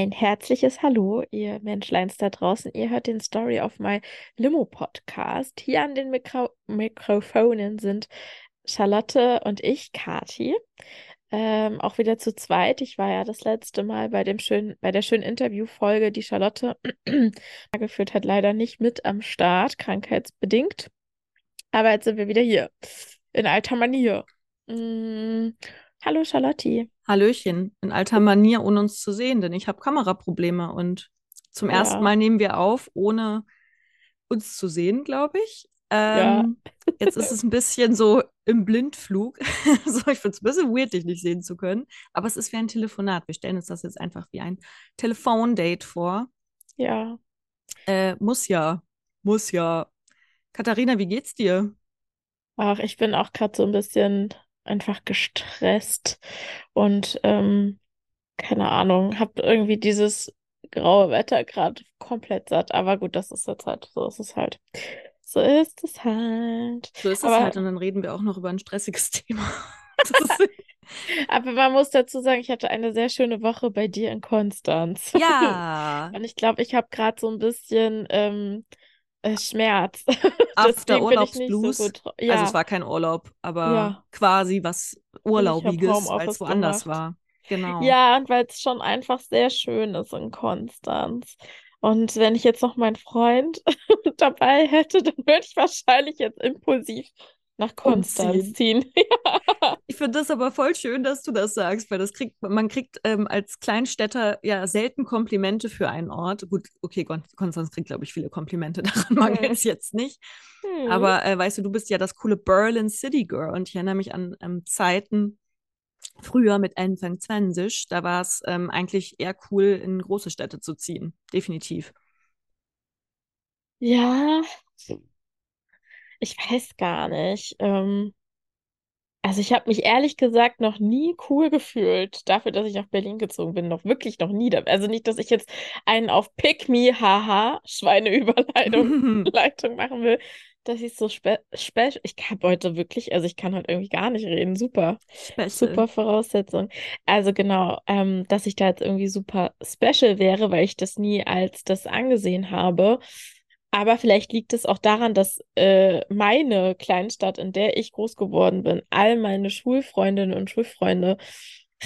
Ein herzliches Hallo, ihr Menschleins da draußen. Ihr hört den Story of My Limo Podcast. Hier an den Mikro Mikrofonen sind Charlotte und ich, Kati. Ähm, auch wieder zu zweit. Ich war ja das letzte Mal bei dem schönen, bei der schönen Interviewfolge, die Charlotte geführt hat, leider nicht mit am Start, krankheitsbedingt. Aber jetzt sind wir wieder hier. In alter Manier. Mm, hallo Charlotte. Hallöchen, in alter Manier, ohne uns zu sehen, denn ich habe Kameraprobleme und zum Ja, ersten Mal nehmen wir auf, ohne uns zu sehen, glaube ich. ja. Ähm, jetzt ist es ein bisschen so im Blindflug. So, ich finde es ein bisschen weird, dich nicht sehen zu können. Aber es ist wie ein Telefonat. Wir stellen uns das jetzt einfach wie ein Telefondate vor. Ja. Äh, muss ja. Muss ja. Katharina, wie geht's dir? Ach, ich bin auch gerade so ein bisschen einfach gestresst und ähm, keine Ahnung, habe irgendwie dieses graue Wetter gerade komplett satt. Aber gut, das ist jetzt halt, so ist es halt. So ist es halt. So ist es Aber, halt. Und dann reden wir auch noch über ein stressiges Thema. Aber man muss dazu sagen, ich hatte eine sehr schöne Woche bei dir in Konstanz. ja. Und ich glaube, ich habe gerade so ein bisschen ähm, äh, Schmerz. After nicht so Urlaubsblues. gut. dra- Also es Ja, war kein Urlaub, aber ja. quasi was Urlaubiges, weil es woanders gemacht. war. Genau. Ja, und weil es schon einfach sehr schön ist in Konstanz. Und wenn ich jetzt noch meinen Freund dabei hätte, dann würde ich wahrscheinlich jetzt impulsiv nach Konstanz ziehen. Ja. Ich finde das aber voll schön, dass du das sagst, weil das kriegt, man kriegt ähm, als Kleinstädter ja selten Komplimente für einen Ort. Gut, okay, Kon Konstanz kriegt, glaube ich, viele Komplimente, daran mangelt Hm. es jetzt nicht. Hm. Aber äh, weißt du, du bist ja das coole Berlin City Girl und ich erinnere mich an ähm, Zeiten früher mit Anfang 20, da war es ähm, eigentlich eher cool, in große Städte zu ziehen. Definitiv. Ja, ich weiß gar nicht. Ähm, also ich habe mich ehrlich gesagt noch nie cool gefühlt dafür, dass ich nach Berlin gezogen bin. Noch wirklich noch nie. Also nicht, dass ich jetzt einen auf Pick me, haha, Schweineüberleitung Leitung machen will, dass ich so spe special. Ich kann heute wirklich, also ich kann heute irgendwie gar nicht reden. Super, Special. super Voraussetzung. Also genau, ähm, dass ich da jetzt irgendwie super special wäre, weil ich das nie als das angesehen habe. Aber vielleicht liegt es auch daran, dass äh, meine Kleinstadt, in der ich groß geworden bin, all meine Schulfreundinnen und Schulfreunde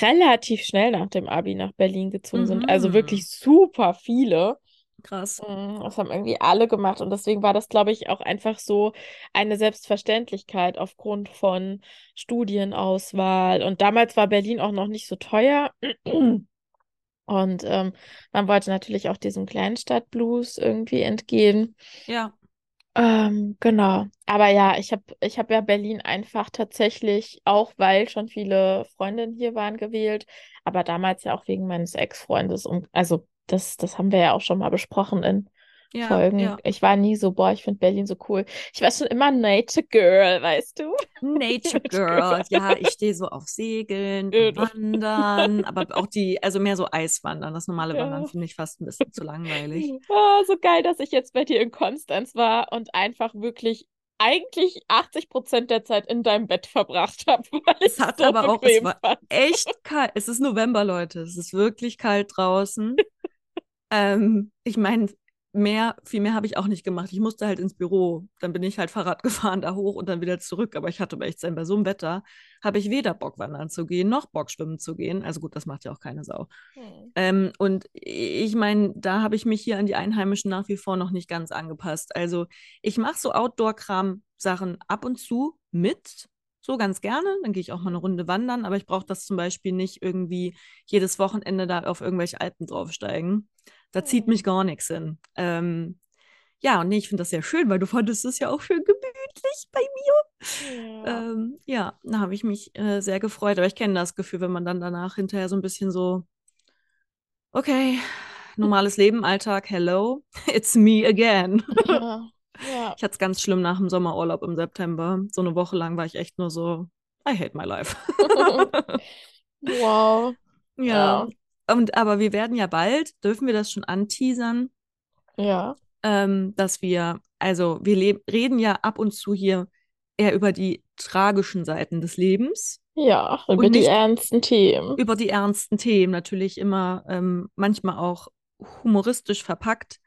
relativ schnell nach dem Abi nach Berlin gezogen sind. Also Mhm. wirklich super viele. Krass. Mm, Das haben irgendwie alle gemacht und deswegen war das, glaube ich, auch einfach so eine Selbstverständlichkeit aufgrund von Studienauswahl. Und damals war Berlin auch noch nicht so teuer. Und ähm, man wollte natürlich auch diesem Kleinstadt-Blues irgendwie entgehen. Ja. Ähm, genau. Aber ja, ich habe ich hab ja Berlin einfach tatsächlich, auch weil schon viele Freundinnen hier waren, gewählt. Aber damals ja auch wegen meines Ex-Freundes. Und also das, das haben wir ja auch schon mal besprochen in Ja, Folgen. ja. Ich war nie so, boah, ich finde Berlin so cool. Ich war schon immer Nature Girl, weißt du? Nature Girl. Ja, ich stehe so auf Segeln Wandern, aber auch die, also mehr so Eiswandern. Das normale Wandern Ja. finde ich fast ein bisschen zu langweilig. Ah, so geil, dass ich jetzt bei dir in Konstanz war und einfach wirklich eigentlich 80 Prozent der Zeit in deinem Bett verbracht habe, Es hat so aber auch, es war fand. echt kalt. Es ist November, Leute. Es ist wirklich kalt draußen. Ähm, ich meine, mehr, viel mehr habe ich auch nicht gemacht. Ich musste halt ins Büro. Dann bin ich halt Fahrrad gefahren, da hoch und dann wieder zurück. Aber ich hatte echt sein, bei so einem Wetter habe ich weder Bock wandern zu gehen, noch Bock schwimmen zu gehen. Also gut, das macht ja auch keine Sau. Hm. Ähm, und ich meine, da habe ich mich hier an die Einheimischen nach wie vor noch nicht ganz angepasst. Also ich mache so Outdoor-Kram-Sachen ab und zu mit, so ganz gerne. Dann gehe ich auch mal eine Runde wandern, aber ich brauche das zum Beispiel nicht irgendwie jedes Wochenende da auf irgendwelche Alpen draufsteigen. Da zieht mich gar nichts hin. Ähm, ja, und nee, ich finde das sehr schön, weil du fandest es ja auch schön gemütlich bei mir. Ja. Ähm, ja, da habe ich mich äh, sehr gefreut. Aber ich kenne das Gefühl, wenn man dann danach hinterher so ein bisschen so, okay, normales Leben, Alltag, hello, it's me again. Ja. Ja. Ich hatte es ganz schlimm nach dem Sommerurlaub im September. So eine Woche lang war ich echt nur so, I hate my life. Wow. Ja. Und aber wir werden ja bald, dürfen wir das schon anteasern, Ja. ähm, dass wir, also wir reden ja ab und zu hier eher über die tragischen Seiten des Lebens. Ja, über die ernsten Themen. über die ernsten Themen, natürlich immer ähm, manchmal auch humoristisch verpackt.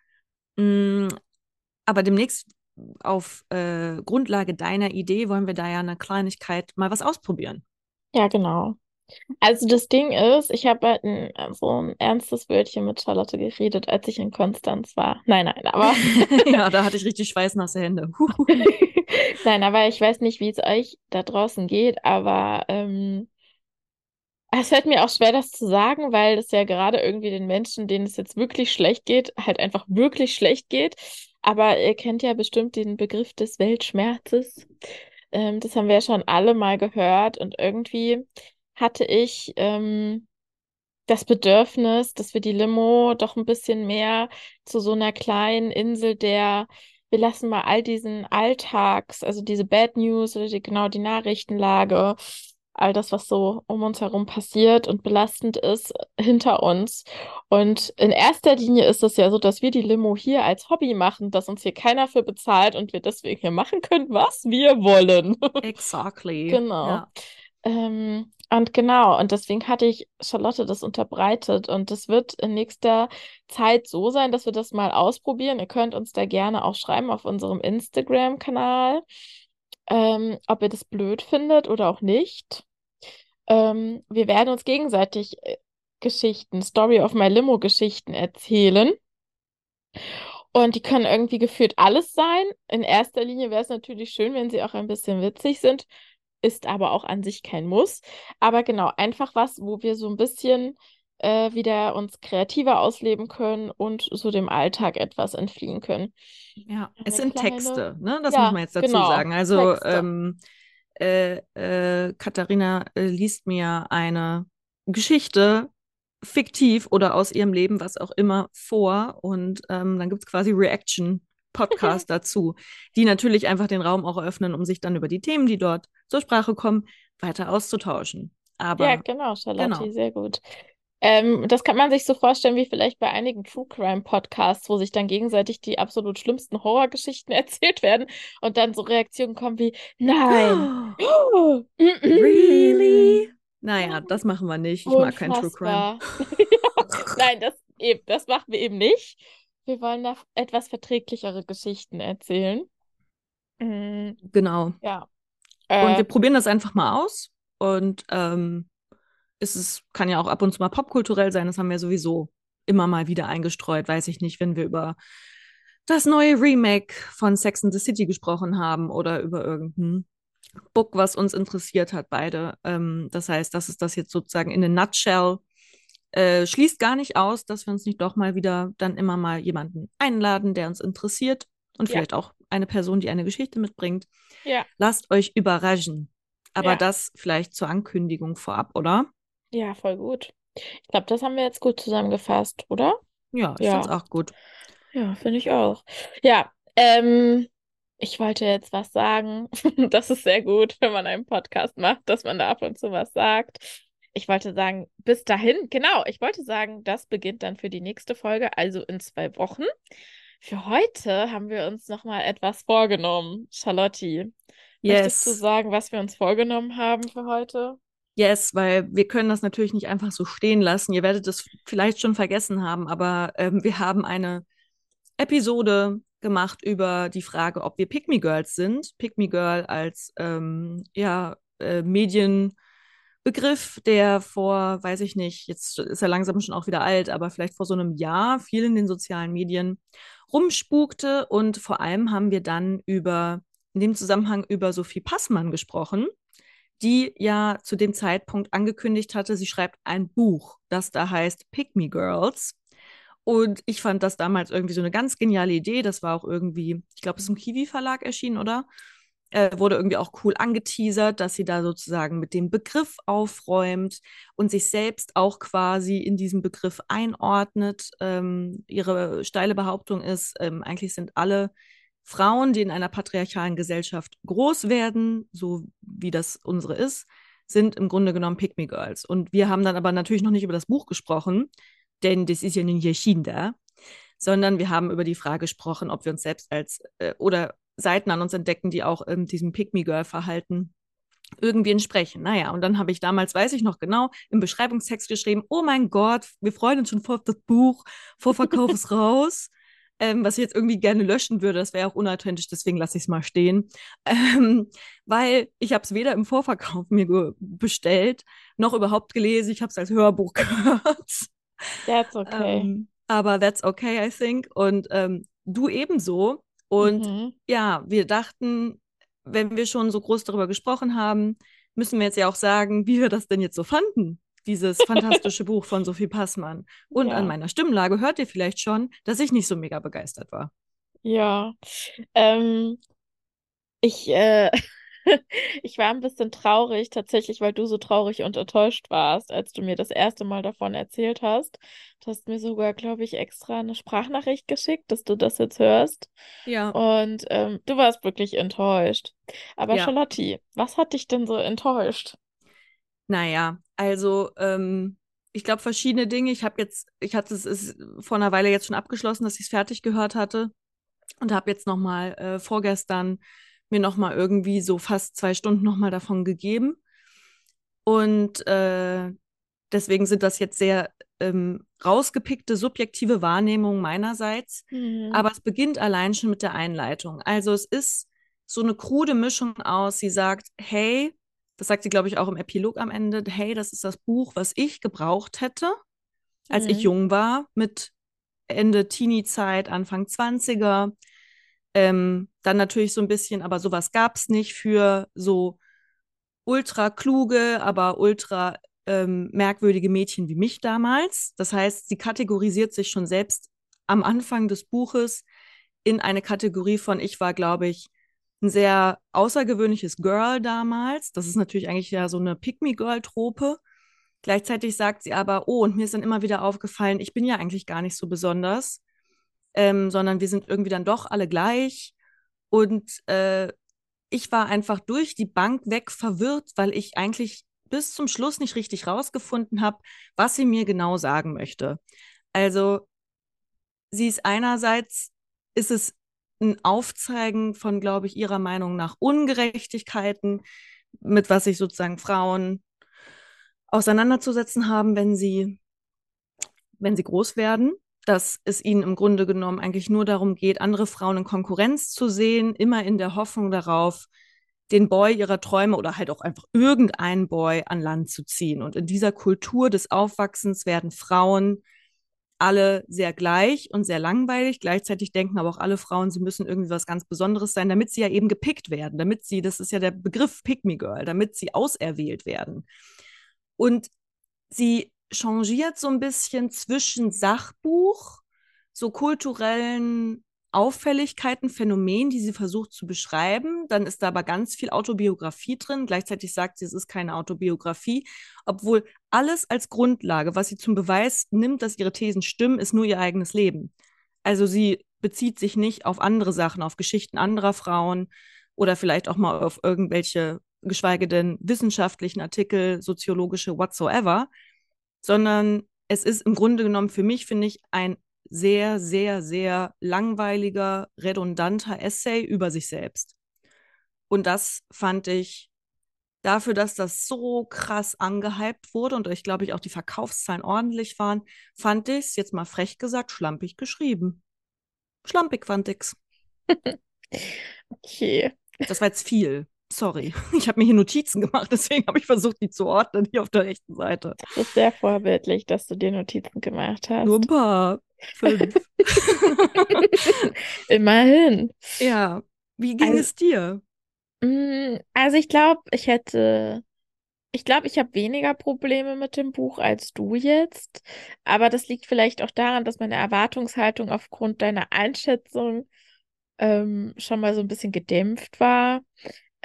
Mm, aber demnächst auf äh, Grundlage deiner Idee wollen wir da ja eine Kleinigkeit mal was ausprobieren. Ja, genau. Also das Ding ist, ich habe halt ein, so ein ernstes Wörtchen mit Charlotte geredet, als ich in Konstanz war. Nein, nein, aber ja, da hatte ich richtig schweißnasse Hände. nein, aber ich weiß nicht, wie es euch da draußen geht, aber ähm, es fällt mir auch schwer, das zu sagen, weil es ja gerade irgendwie den Menschen, denen es jetzt wirklich schlecht geht, halt einfach wirklich schlecht geht. Aber ihr kennt ja bestimmt den Begriff des Weltschmerzes. Ähm, das haben wir ja schon alle mal gehört und irgendwie hatte ich ähm, das Bedürfnis, dass wir die Limo doch ein bisschen mehr zu so einer kleinen Insel der, wir lassen mal all diesen Alltags, also diese Bad News oder die, genau die Nachrichtenlage, all das, was so um uns herum passiert und belastend ist, hinter uns. Und in erster Linie ist es ja so, dass wir die Limo hier als Hobby machen, dass uns hier keiner für bezahlt und wir deswegen hier machen können, was wir wollen. Exactly. Genau. Ja. Ähm, und genau, und deswegen hatte ich Charlotte das unterbreitet. Und das wird in nächster Zeit so sein, dass wir das mal ausprobieren. Ihr könnt uns da gerne auch schreiben auf unserem Instagram-Kanal, ähm, ob ihr das blöd findet oder auch nicht. Ähm, wir werden uns gegenseitig äh, Geschichten, Story of My Limo Geschichten erzählen. Und die können irgendwie gefühlt alles sein. In erster Linie wäre es natürlich schön, wenn sie auch ein bisschen witzig sind ist aber auch an sich kein Muss. Aber genau, einfach was, wo wir so ein bisschen äh, wieder uns kreativer ausleben können und so dem Alltag etwas entfliehen können. Ja, Eine es sind kleine- Texte, ne? Das Ja, muss man jetzt dazu genau, sagen. Also ähm, äh, äh, Katharina äh, liest mir eine Geschichte fiktiv oder aus ihrem Leben, was auch immer, vor und ähm, dann gibt es quasi Reaction-Podcast dazu, die natürlich einfach den Raum auch eröffnen, um sich dann über die Themen, die dort zur Sprache kommen, weiter auszutauschen. Aber Ja, genau, Charlotte, genau. sehr gut. Ähm, das kann man sich so vorstellen wie vielleicht bei einigen True Crime Podcasts, wo sich dann gegenseitig die absolut schlimmsten Horrorgeschichten erzählt werden und dann so Reaktionen kommen wie, nein. Oh. Really? Naja, das machen wir nicht. Ich mag kein True Crime. Unfassbar. Ja, nein, das eben, das machen wir eben nicht. Wir wollen da etwas verträglichere Geschichten erzählen. Mm, Genau. ja. Und Äh, wir probieren das einfach mal aus. Und ähm, es ist, kann ja auch ab und zu mal popkulturell sein. Das haben wir sowieso immer mal wieder eingestreut. Weiß ich nicht, wenn wir über das neue Remake von Sex and the City gesprochen haben oder über irgendein Book, was uns interessiert hat, beide. Ähm, das heißt, das ist das jetzt sozusagen in a nutshell. Äh, schließt gar nicht aus, dass wir uns nicht doch mal wieder dann immer mal jemanden einladen, der uns interessiert und Ja. vielleicht auch eine Person, die eine Geschichte mitbringt. ja, Lasst euch überraschen. Aber Ja. das vielleicht zur Ankündigung vorab, oder? ja, voll gut. Ich glaube, das haben wir jetzt gut zusammengefasst, oder? Ja, ich Ja. finde es auch gut. Ja, finde ich auch. Ja, ähm, ich wollte jetzt was sagen. Das ist sehr gut, wenn man einen Podcast macht, dass man da ab und zu was sagt. Ich wollte sagen, bis dahin, genau, ich wollte sagen, das beginnt dann für die nächste Folge, also in zwei Wochen. Für heute haben wir uns nochmal etwas vorgenommen. Charlotte, möchtest du Yes. sagen, was wir uns vorgenommen haben für heute? Yes, weil wir können das natürlich nicht einfach so stehen lassen. Ihr werdet es vielleicht schon vergessen haben, aber ähm, wir haben eine Episode gemacht über die Frage, ob wir Pick Me Girls sind. Pick Me Girl als ähm, ja, äh, Medienbegriff, der vor, weiß ich nicht, jetzt ist er langsam schon auch wieder alt, aber vielleicht vor so einem Jahr viel in den sozialen Medien rumspukte. Und vor allem haben wir dann über, in dem Zusammenhang über Sophie Passmann gesprochen die ja zu dem Zeitpunkt angekündigt hatte, sie schreibt ein Buch, das da heißt Pick Me Girls. Und ich fand das damals irgendwie so eine ganz geniale Idee. Das war auch irgendwie, ich glaube, es ist im Kiwi-Verlag erschienen, oder? Äh, wurde irgendwie auch cool angeteasert, dass sie da sozusagen mit dem Begriff aufräumt und sich selbst auch quasi in diesem Begriff einordnet. Ähm, ihre steile Behauptung ist, ähm, eigentlich sind alle Frauen, die in einer patriarchalen Gesellschaft groß werden, so wie das unsere ist, sind im Grunde genommen Pick Me Girls. Und wir haben dann aber natürlich noch nicht über das Buch gesprochen, denn das ist ja nun hier Kinder, sondern wir haben über die Frage gesprochen, ob wir uns selbst als äh, oder Seiten an uns entdecken, die auch in diesem Pick Me Girl Verhalten irgendwie entsprechen. Naja, und dann habe ich damals, weiß ich noch genau, im Beschreibungstext geschrieben, oh mein Gott, wir freuen uns schon vor das Buch, Vorverkauf ist raus. Ähm, was ich jetzt irgendwie gerne löschen würde, das wäre auch unauthentisch, deswegen lasse ich es mal stehen. Ähm, weil ich habe es weder im Vorverkauf mir bestellt, noch überhaupt gelesen. Ich habe es als Hörbuch gehört. That's okay. Ähm, aber that's okay, I think. Und ähm, du ebenso. Und mhm. ja, wir dachten, wenn wir schon so groß darüber gesprochen haben, müssen wir jetzt ja auch sagen, wie wir das denn jetzt so fanden, dieses fantastische Buch von Sophie Passmann. Und ja. an meiner Stimmlage hört ihr vielleicht schon, dass ich nicht so mega begeistert war. Ja, ähm, ich, äh, ich war ein bisschen traurig tatsächlich, weil du so traurig und enttäuscht warst, als du mir das erste Mal davon erzählt hast. Du hast mir sogar, glaube ich, extra eine Sprachnachricht geschickt, dass du das jetzt hörst. Ja. Und ähm, du warst wirklich enttäuscht. Aber ja. Charlotte, was hat dich denn so enttäuscht? Naja, also ähm, ich glaube verschiedene Dinge. Ich habe jetzt, ich hatte es ist vor einer Weile jetzt schon abgeschlossen, dass ich es fertig gehört hatte und habe jetzt noch mal äh, vorgestern mir noch mal irgendwie so fast zwei Stunden noch mal davon gegeben. Und äh, deswegen sind das jetzt sehr ähm, rausgepickte subjektive Wahrnehmungen meinerseits. Mhm. Aber es beginnt allein schon mit der Einleitung. Also es ist so eine krude Mischung aus. Sie sagt, hey, das sagt sie, glaube ich, auch im Epilog am Ende, hey, das ist das Buch, was ich gebraucht hätte, als mhm. ich jung war, mit Ende Teenie-Zeit, Anfang 20er. Ähm, dann natürlich so ein bisschen, aber sowas gab es nicht für so ultra kluge, aber ultra ähm, merkwürdige Mädchen wie mich damals. Das heißt, sie kategorisiert sich schon selbst am Anfang des Buches in eine Kategorie von, ich war, glaube ich, ein sehr außergewöhnliches Girl damals. Das ist natürlich eigentlich ja so eine Pick-me-Girl-Trope. Gleichzeitig sagt sie aber, oh, und mir ist dann immer wieder aufgefallen, ich bin ja eigentlich gar nicht so besonders ähm, sondern wir sind irgendwie dann doch alle gleich. Und äh, ich war einfach durch die Bank weg verwirrt, weil ich eigentlich bis zum Schluss nicht richtig rausgefunden habe, was sie mir genau sagen möchte. Also sie ist einerseits, ist es ein Aufzeigen von, glaube ich, ihrer Meinung nach Ungerechtigkeiten, mit was sich sozusagen Frauen auseinanderzusetzen haben, wenn sie, wenn sie groß werden dass es ihnen im Grunde genommen eigentlich nur darum geht, andere Frauen in Konkurrenz zu sehen, immer in der Hoffnung darauf, den Boy ihrer Träume oder halt auch einfach irgendeinen Boy an Land zu ziehen. Und in dieser Kultur des Aufwachsens werden Frauen alle sehr gleich und sehr langweilig. Gleichzeitig denken aber auch alle Frauen, sie müssen irgendwie was ganz Besonderes sein, damit sie ja eben gepickt werden, damit sie, das ist ja der Begriff Pick Me Girl, damit sie auserwählt werden. Und sie changiert so ein bisschen zwischen Sachbuch, so kulturellen Auffälligkeiten, Phänomenen, die sie versucht zu beschreiben. Dann ist da aber ganz viel Autobiografie drin. Gleichzeitig sagt sie, es ist keine Autobiografie, obwohl alles als Grundlage, was sie zum Beweis nimmt, dass ihre Thesen stimmen, ist nur ihr eigenes Leben. Also sie bezieht sich nicht auf andere Sachen, auf Geschichten anderer Frauen oder vielleicht auch mal auf irgendwelche, geschweige denn wissenschaftlichen Artikel, soziologische, whatsoever, sondern es ist im Grunde genommen für mich, finde ich, ein sehr, sehr, sehr langweiliger, redundanter Essay über sich selbst. Und das fand ich dafür, dass das so krass angehypt wurde und ich glaube ich auch die Verkaufszahlen ordentlich waren, fand ich es, jetzt mal frech gesagt, schlampig geschrieben. Schlampig fand ich's. okay. Das war jetzt viel. Sorry, ich habe mir hier Notizen gemacht, deswegen habe ich versucht, die zu ordnen hier auf der rechten Seite. Das ist sehr vorbildlich, dass du dir Notizen gemacht hast. Nur ein paar. Fünf. Immerhin. Ja. Wie ging also, es dir? Mm, also ich glaube, ich hätte, ich glaube, ich habe weniger Probleme mit dem Buch als du jetzt. Aber das liegt vielleicht auch daran, dass meine Erwartungshaltung aufgrund deiner Einschätzung ähm, schon mal so ein bisschen gedämpft war.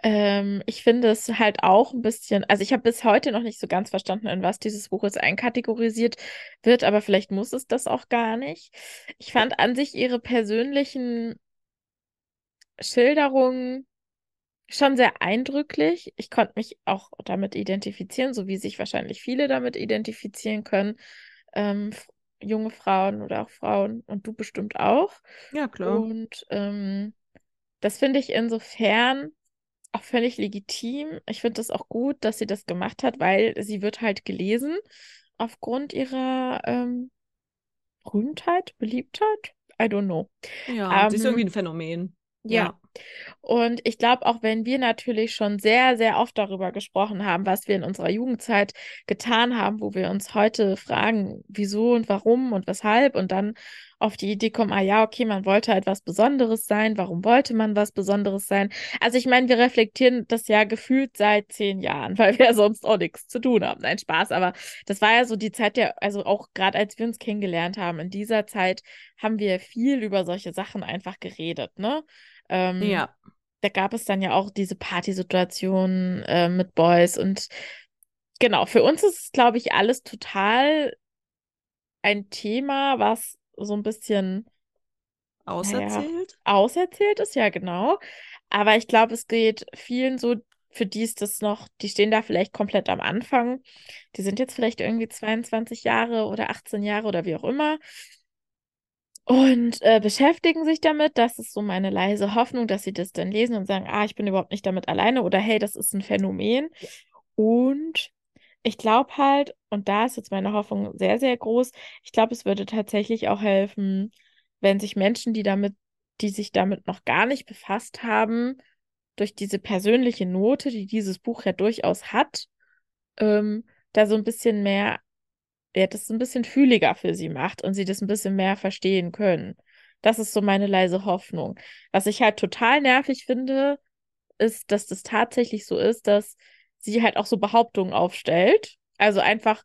Ähm, ich finde es halt auch ein bisschen, also ich habe bis heute noch nicht so ganz verstanden, in was dieses Buch jetzt einkategorisiert wird, aber vielleicht muss es das auch gar nicht. Ich fand an sich ihre persönlichen Schilderungen schon sehr eindrücklich. Ich konnte mich auch damit identifizieren, so wie sich wahrscheinlich viele damit identifizieren können. Ähm, junge Frauen oder auch Frauen und du bestimmt auch. Ja, klar. Und ähm, das finde ich insofern auch völlig legitim. Ich finde es auch gut, dass sie das gemacht hat, weil sie wird halt gelesen aufgrund ihrer ähm, Berühmtheit, Beliebtheit. I don't know. Ja, sie ist Ähm, irgendwie ein Phänomen. ja. Ja. Und ich glaube, auch wenn wir natürlich schon sehr, sehr oft darüber gesprochen haben, was wir in unserer Jugendzeit getan haben, wo wir uns heute fragen, wieso und warum und weshalb und dann auf die Idee kommen, ah ja, okay, man wollte halt was Besonderes sein, warum wollte man was Besonderes sein? Also ich meine, wir reflektieren das ja gefühlt seit zehn Jahren, weil wir ja sonst auch nichts zu tun haben. Nein, Spaß, aber das war ja so die Zeit der, also auch gerade als wir uns kennengelernt haben, in dieser Zeit haben wir viel über solche Sachen einfach geredet, ne? Ähm, Ja. da gab es dann ja auch diese Partysituation äh, mit Boys und genau, für uns ist es, glaube ich, alles total ein Thema, was so ein bisschen, Auserzählt? auserzählt ist, ja, genau. Aber ich glaube, es geht vielen so, für die ist das noch, die stehen da vielleicht komplett am Anfang. Die sind jetzt vielleicht irgendwie 22 Jahre oder 18 Jahre oder wie auch immer und äh, beschäftigen sich damit. Das ist so meine leise Hoffnung, dass sie das dann lesen und sagen, ah, ich bin überhaupt nicht damit alleine oder hey, das ist ein Phänomen. Und ich glaube halt, und da ist jetzt meine Hoffnung sehr, sehr groß, ich glaube, es würde tatsächlich auch helfen, wenn sich Menschen, die damit, die sich damit noch gar nicht befasst haben, durch diese persönliche Note, die dieses Buch ja durchaus hat, ähm, da so ein bisschen mehr ja, das ein bisschen fühliger für sie macht und sie das ein bisschen mehr verstehen können. Das ist so meine leise Hoffnung. Was ich halt total nervig finde, ist, dass das tatsächlich so ist, dass sie halt auch so Behauptungen aufstellt. Also einfach,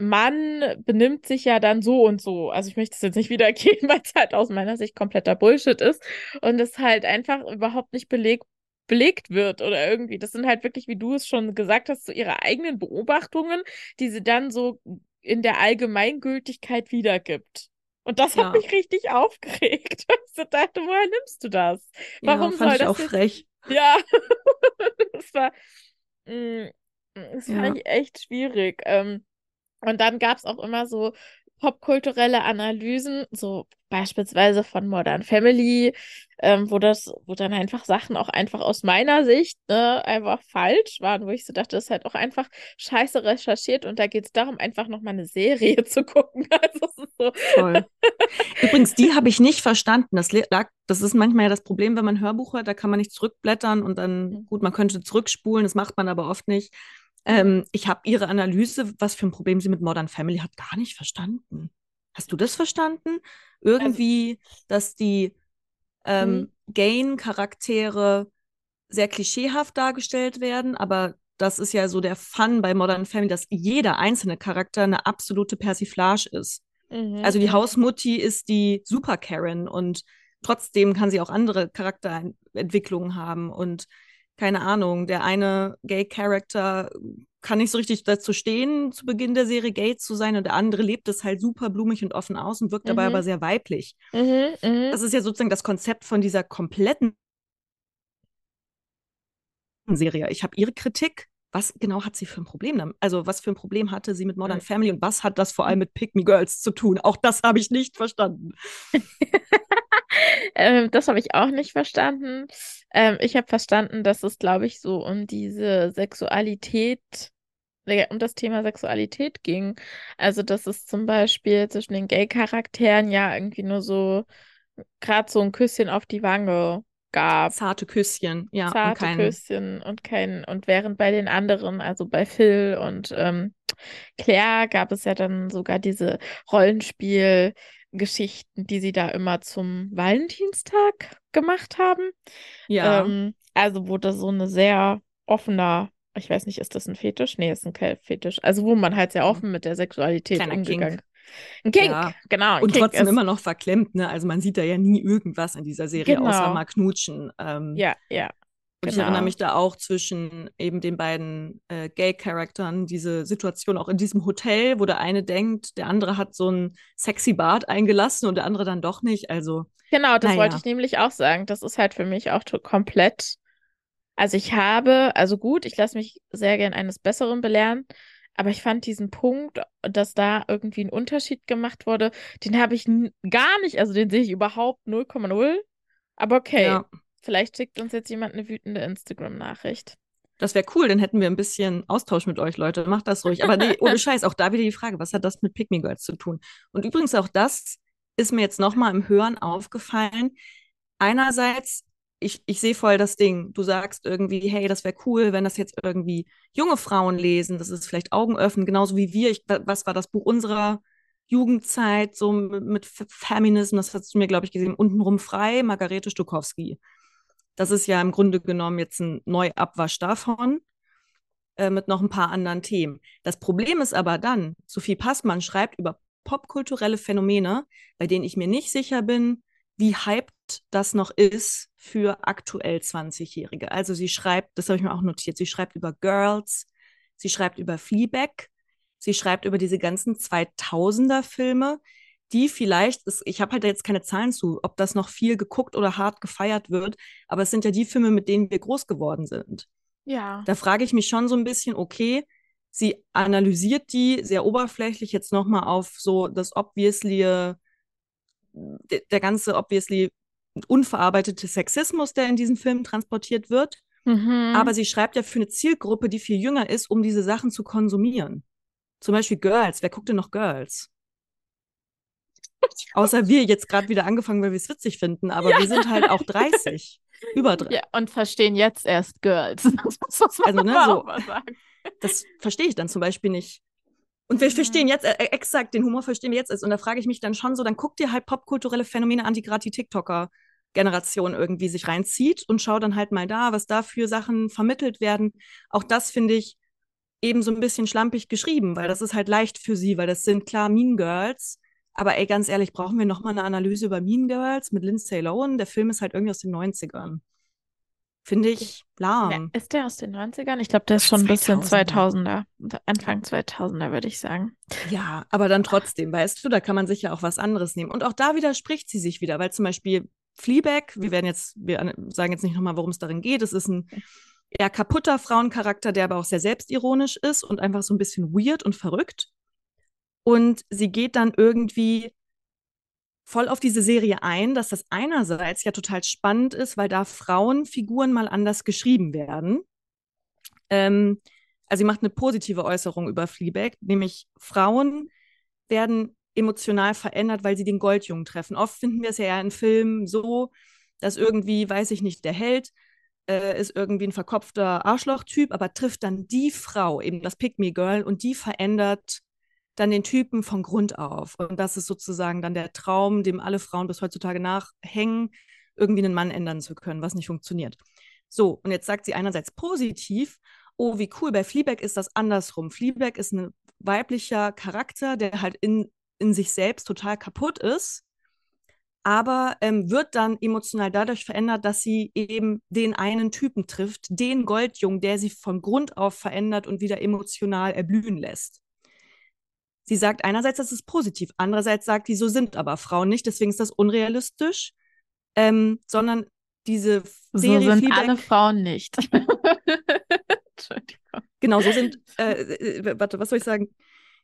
Mann benimmt sich ja dann so und so. Also ich möchte es jetzt nicht wiedergeben, weil es halt aus meiner Sicht kompletter Bullshit ist und es halt einfach überhaupt nicht belegt belegt wird oder irgendwie. Das sind halt wirklich, wie du es schon gesagt hast, so ihre eigenen Beobachtungen, die sie dann so in der Allgemeingültigkeit wiedergibt. Und das hat Ja. mich richtig aufgeregt. Ich dachte, woher nimmst du das? Ja, Warum fand soll ich das auch jetzt? frech. Ja, das war, das fand Ja. ich echt schwierig. Ähm, und dann gab es auch immer so popkulturelle Analysen, so beispielsweise von Modern Family, ähm, wo das, wo dann einfach Sachen auch einfach aus meiner Sicht ne, einfach falsch waren, wo ich so dachte, das ist halt auch einfach scheiße recherchiert und da geht es darum, einfach nochmal eine Serie zu gucken. Also so, Voll. Übrigens, die habe ich nicht verstanden. Das lag, das ist manchmal ja das Problem, wenn man ein Hörbuch hört, da kann man nicht zurückblättern und dann, Mhm. gut, man könnte zurückspulen, das macht man aber oft nicht. Mhm. Ähm, ich habe ihre Analyse, was für ein Problem sie mit Modern Family hat, gar nicht verstanden. Hast du das verstanden? also, Irgendwie, dass die mhm, ähm, Gain-Charaktere sehr klischeehaft dargestellt werden, aber das ist ja so der Fun bei Modern Family, dass jeder einzelne Charakter eine absolute Persiflage ist. mhm, Also die mhm, Hausmutti ist die Super Karen und trotzdem kann sie auch andere Charakterentwicklungen haben und keine Ahnung, der eine Gay-Charakter kann nicht so richtig dazu stehen, zu Beginn der Serie gay zu sein und der andere lebt es halt super blumig und offen aus und wirkt dabei mhm, aber sehr weiblich. mhm, mhm. Das ist ja sozusagen das Konzept von dieser kompletten Serie. Ich habe ihre Kritik. Was genau hat sie für ein Problem damit? Also, was für ein Problem hatte sie mit Modern Family und was hat das vor allem mit Pick Me Girls zu tun? Auch das habe ich nicht verstanden. Ähm, das habe ich auch nicht verstanden. Ähm, ich habe verstanden, dass es, glaube ich, so um diese Sexualität, äh, um das Thema Sexualität ging. Also, dass es zum Beispiel zwischen den Gay-Charakteren ja irgendwie nur so gerade so ein Küsschen auf die Wange gab. Zarte Küsschen, ja, und Zarte kein, Küsschen und kein, und während bei den anderen, also bei Phil und ähm, Claire, gab es ja dann sogar diese Rollenspielgeschichten, die sie da immer zum Valentinstag gemacht haben. ja, Ähm, also wo das so eine sehr offener, ich weiß nicht, ist das ein Fetisch? Nee, ist ein Fetisch. Also wo man halt sehr ja. offen mit der Sexualität kleiner umgegangen. Kink. Ein Kink, Ja. genau, ein Und Kink trotzdem ist, immer noch verklemmt, ne? Also man sieht da ja nie irgendwas in dieser Serie, außer genau, mal knutschen. Ähm, ja, ja, Und ich erinnere genau. mich da auch zwischen eben den beiden äh, Gay-Charakteren, diese Situation auch in diesem Hotel, wo der eine denkt, der andere hat so ein sexy Bad eingelassen und der andere dann doch nicht. Also, Genau, das wollte naja, ich nämlich auch sagen. Das ist halt für mich auch komplett. Also ich habe, also gut, ich lasse mich sehr gern eines Besseren belehren, aber ich fand diesen Punkt, dass da irgendwie ein Unterschied gemacht wurde, den habe ich gar nicht, also den sehe ich überhaupt 0,0. Aber okay, ja. Vielleicht schickt uns jetzt jemand eine wütende Instagram-Nachricht. Das wäre cool, dann hätten wir ein bisschen Austausch mit euch, Leute. Macht das ruhig. Aber nee, ohne Scheiß, auch da wieder die Frage, was hat das mit Me Girls zu tun? Und übrigens auch das ist mir jetzt nochmal im Hören aufgefallen. Einerseits, ich, ich sehe voll das Ding. Du sagst irgendwie, hey, das wäre cool, wenn das jetzt irgendwie junge Frauen lesen. Das ist vielleicht Augen öffnen, genauso wie wir. Ich, was war das Buch unserer Jugendzeit, so mit Feminism, das hast du mir, glaube ich, gesehen, untenrum frei, Margarete Stukowski. Das ist ja im Grunde genommen jetzt ein Neuabwasch davon äh, mit noch ein paar anderen Themen. Das Problem ist aber dann, Sophie Passmann schreibt über popkulturelle Phänomene, bei denen ich mir nicht sicher bin, wie hyped das noch ist für aktuell 20-Jährige. Also sie schreibt, das habe ich mir auch notiert, sie schreibt über Girls, sie schreibt über Fleabag, sie schreibt über diese ganzen 2000er-Filme, die vielleicht, ist, ich habe halt jetzt keine Zahlen zu, ob das noch viel geguckt oder hart gefeiert wird, aber es sind ja die Filme, mit denen wir groß geworden sind. Ja. Da frage ich mich schon so ein bisschen, okay, sie analysiert die sehr oberflächlich jetzt nochmal auf so das obviously, der, der ganze obviously unverarbeitete Sexismus, der in diesen Filmen transportiert wird. Mhm. Aber sie schreibt ja für eine Zielgruppe, die viel jünger ist, um diese Sachen zu konsumieren. Zum Beispiel Girls. Wer guckt denn noch Girls? Außer wir jetzt gerade wieder angefangen, weil wir es witzig finden, aber ja. wir sind halt auch 30. über 30. Ja, und verstehen jetzt erst Girls. Das muss man also, ne, so, sagen. Das verstehe ich dann zum Beispiel nicht. Und wir verstehen jetzt, äh, exakt, den Humor verstehen wir jetzt erst. Und da frage ich mich dann schon so, dann guck dir halt popkulturelle Phänomene an, die gerade die TikToker-Generation irgendwie sich reinzieht und schau dann halt mal da, was da für Sachen vermittelt werden. Auch das finde ich eben so ein bisschen schlampig geschrieben, weil das ist halt leicht für sie, weil das sind klar Mean Girls. Aber ey, ganz ehrlich, brauchen wir noch mal eine Analyse über Mean Girls mit Lindsay Lohan? Der Film ist halt irgendwie aus den 90ern. Finde ich lahm. Ist der aus den 90ern? Ich glaube, der ist schon 2000er. ein bisschen 2000er. Anfang 2000er, würde ich sagen. Ja, aber dann trotzdem, weißt du, da kann man sich ja auch was anderes nehmen. Und auch da widerspricht sie sich wieder, weil zum Beispiel Fleabag, wir werden jetzt, wir sagen jetzt nicht nochmal, worum es darin geht. Es ist ein eher kaputter Frauencharakter, der aber auch sehr selbstironisch ist und einfach so ein bisschen weird und verrückt. Und sie geht dann irgendwie voll auf diese Serie ein, dass das einerseits ja total spannend ist, weil da Frauenfiguren mal anders geschrieben werden. Ähm, also sie macht eine positive Äußerung über Fleabag, nämlich Frauen werden emotional verändert, weil sie den Goldjungen treffen. Oft finden wir es ja in Filmen so, dass irgendwie, weiß ich nicht, der Held äh, ist irgendwie ein verkopfter Arschlochtyp, aber trifft dann die Frau, eben das Pick-Me-Girl, und die verändert dann den Typen von Grund auf. Und das ist sozusagen dann der Traum, dem alle Frauen bis heutzutage nachhängen, irgendwie einen Mann ändern zu können, was nicht funktioniert. So, und jetzt sagt sie einerseits positiv, oh, wie cool, bei Fleabag ist das andersrum. Fleabag ist ein weiblicher Charakter, der halt in, in sich selbst total kaputt ist aber ähm, wird dann emotional dadurch verändert, dass sie eben den einen Typen trifft, den Goldjungen, der sie von Grund auf verändert und wieder emotional erblühen lässt. Sie sagt einerseits, das ist positiv, andererseits sagt die, so sind aber Frauen nicht, deswegen ist das unrealistisch, ähm, sondern diese Serie so sind Fleabag, alle Frauen nicht. Entschuldigung. Genau, so sind, äh, äh, warte, was soll ich sagen?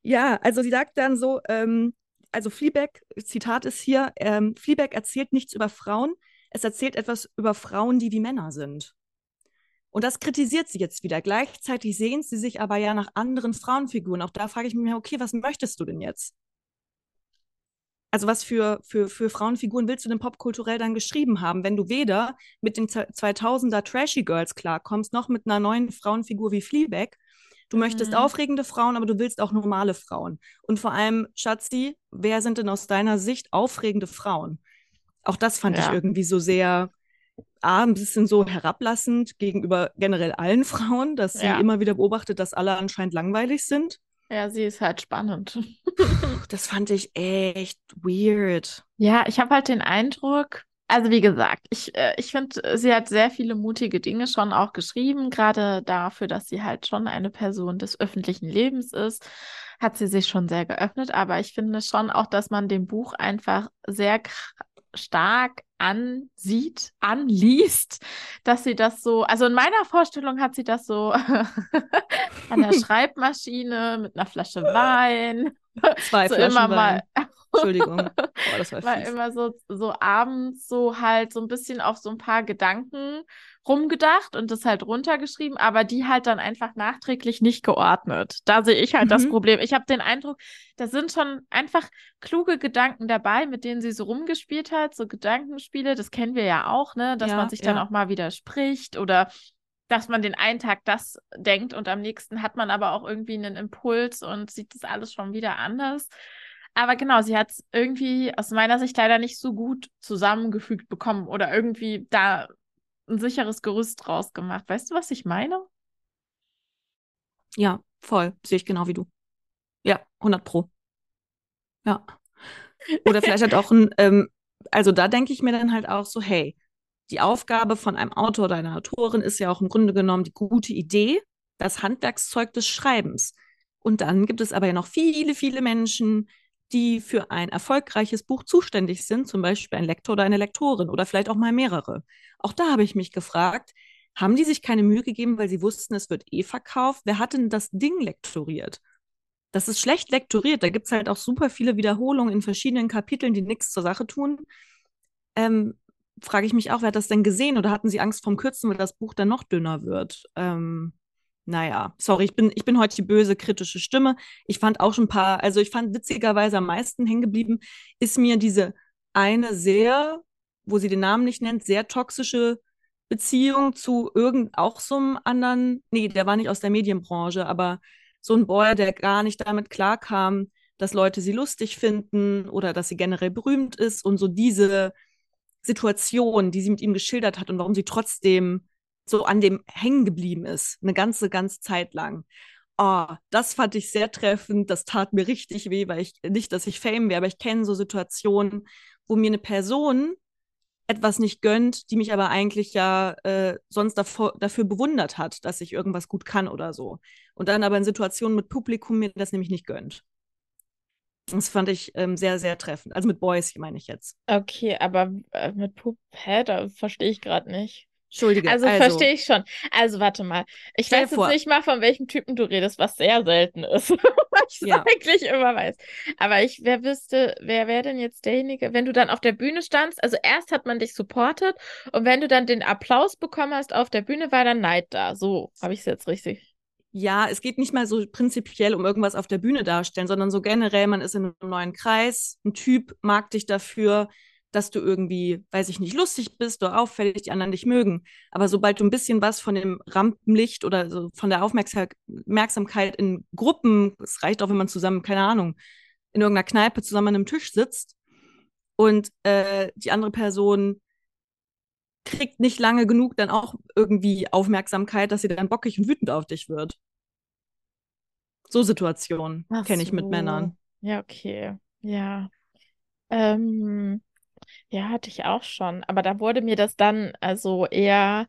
Ja, also sie sagt dann so, ähm, also Fleabag, Zitat ist hier, ähm, Fleabag erzählt nichts über Frauen, es erzählt etwas über Frauen, die wie Männer sind. Und das kritisiert sie jetzt wieder. Gleichzeitig sehnt sie sich aber ja nach anderen Frauenfiguren. Auch da frage ich mich, okay, was möchtest du denn jetzt? Also was für, für, für Frauenfiguren willst du denn popkulturell dann geschrieben haben, wenn du weder mit den 2000er Trashy Girls klarkommst, noch mit einer neuen Frauenfigur wie Fleabag Du möchtest mhm. aufregende Frauen, aber du willst auch normale Frauen. Und vor allem, Schatzi, wer sind denn aus deiner Sicht aufregende Frauen? Auch das fand ja. ich irgendwie so sehr, ah, ein bisschen so herablassend gegenüber generell allen Frauen, dass sie ja. immer wieder beobachtet, dass alle anscheinend langweilig sind. Ja, sie ist halt spannend. das fand ich echt weird. Ja, ich habe halt den Eindruck, also wie gesagt, ich, äh, ich finde, sie hat sehr viele mutige Dinge schon auch geschrieben, gerade dafür, dass sie halt schon eine Person des öffentlichen Lebens ist, hat sie sich schon sehr geöffnet. Aber ich finde schon auch, dass man dem Buch einfach sehr stark ansieht, anliest, dass sie das so, also in meiner Vorstellung hat sie das so an der Schreibmaschine mit einer Flasche Wein. Zwei so Flaschen immer Wein. mal Entschuldigung. Boah, das war, war immer so, so abends so halt so ein bisschen auf so ein paar Gedanken rumgedacht und das halt runtergeschrieben, aber die halt dann einfach nachträglich nicht geordnet. Da sehe ich halt das Mhm. Problem. Ich habe den Eindruck, da sind schon einfach kluge Gedanken dabei, mit denen sie so rumgespielt hat, so Gedankenspiele, das kennen wir ja auch, ne, dass Ja, man sich dann ja. auch mal widerspricht oder dass man den einen Tag das denkt und am nächsten hat man aber auch irgendwie einen Impuls und sieht das alles schon wieder anders. Aber genau, sie hat es irgendwie aus meiner Sicht leider nicht so gut zusammengefügt bekommen oder irgendwie da ein sicheres Gerüst draus gemacht. Weißt du, was ich meine? Ja, voll. Sehe ich genau wie du. Ja, 100 Pro. Ja. Oder vielleicht halt auch ein, ähm, also da denke ich mir dann halt auch so, hey, die Aufgabe von einem Autor oder einer Autorin ist ja auch im Grunde genommen die gute Idee, das Handwerkszeug des Schreibens. Und dann gibt es aber ja noch viele, viele Menschen, die für ein erfolgreiches Buch zuständig sind, zum Beispiel ein Lektor oder eine Lektorin oder vielleicht auch mal mehrere. Auch da habe ich mich gefragt, haben die sich keine Mühe gegeben, weil sie wussten, es wird eh verkauft? Wer hat denn das Ding lektoriert? Das ist schlecht lektoriert. Da gibt es halt auch super viele Wiederholungen in verschiedenen Kapiteln, die nichts zur Sache tun. Ähm, frage ich mich auch, wer hat das denn gesehen oder hatten sie Angst vom Kürzen, weil das Buch dann noch dünner wird? Ähm, naja, sorry, ich bin, ich bin heute die böse kritische Stimme. Ich fand auch schon ein paar, also ich fand witzigerweise am meisten hängen geblieben, ist mir diese eine sehr, wo sie den Namen nicht nennt, sehr toxische Beziehung zu irgend auch so einem anderen, nee, der war nicht aus der Medienbranche, aber so ein Boy, der gar nicht damit klarkam, dass Leute sie lustig finden oder dass sie generell berühmt ist und so diese Situation, die sie mit ihm geschildert hat und warum sie trotzdem so an dem hängen geblieben ist, eine ganze, ganze Zeit lang. Oh, das fand ich sehr treffend. Das tat mir richtig weh, weil ich nicht, dass ich Fame wäre, aber ich kenne so Situationen, wo mir eine Person etwas nicht gönnt, die mich aber eigentlich ja äh, sonst davor, dafür bewundert hat, dass ich irgendwas gut kann oder so. Und dann aber in Situationen mit Publikum mir das nämlich nicht gönnt. Das fand ich ähm, sehr, sehr treffend. Also mit Boys meine ich jetzt. Okay, aber äh, mit Pup, hä, da verstehe ich gerade nicht. Entschuldige, Also also, verstehe ich schon. Also warte mal. Ich weiß jetzt vor. nicht mal, von welchem Typen du redest, was sehr selten ist. Weil ich es Ja. eigentlich immer weiß. Aber ich, wer wüsste, wer wäre denn jetzt derjenige, wenn du dann auf der Bühne standst? Also erst hat man dich supportet und wenn du dann den Applaus bekommen hast auf der Bühne, war dann Neid da. So habe ich es jetzt richtig. ja, es geht nicht mal so prinzipiell um irgendwas auf der Bühne darstellen, sondern so generell, man ist in einem neuen Kreis, ein Typ mag dich dafür, dass du irgendwie, weiß ich nicht, lustig bist oder auffällig, die anderen dich mögen. Aber sobald du ein bisschen was von dem Rampenlicht oder so von der Aufmerksam Aufmerksamkeit in Gruppen, es reicht auch, wenn man zusammen, keine Ahnung, in irgendeiner Kneipe zusammen an einem Tisch sitzt und äh, die andere Person kriegt nicht lange genug dann auch irgendwie Aufmerksamkeit, dass sie dann bockig und wütend auf dich wird. So Situationen kenne ich mit so. Männern. Ja, okay. Ja. Ähm, ja, hatte ich auch schon. Aber da wurde mir das dann also eher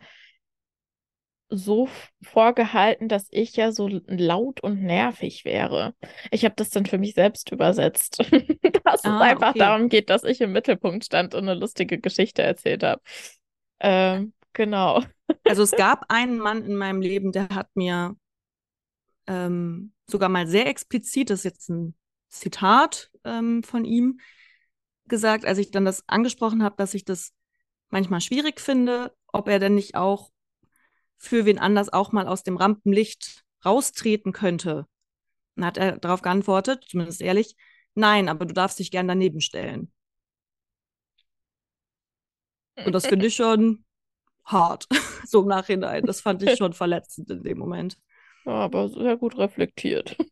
so vorgehalten, dass ich ja so laut und nervig wäre. Ich habe das dann für mich selbst übersetzt, dass es Ah, einfach okay. darum geht, dass ich im Mittelpunkt stand und eine lustige Geschichte erzählt habe. Ähm, genau. Also es gab einen Mann in meinem Leben, der hat mir ähm, sogar mal sehr explizit, das ist jetzt ein Zitat ähm, von ihm, gesagt, als ich dann das angesprochen habe, dass ich das manchmal schwierig finde, ob er denn nicht auch für wen anders auch mal aus dem Rampenlicht raustreten könnte. Dann hat er darauf geantwortet, zumindest ehrlich, nein, aber du darfst dich gern daneben stellen. Und das finde ich schon hart, so im Nachhinein. Das fand ich schon verletzend in dem Moment. Ja, aber sehr gut reflektiert.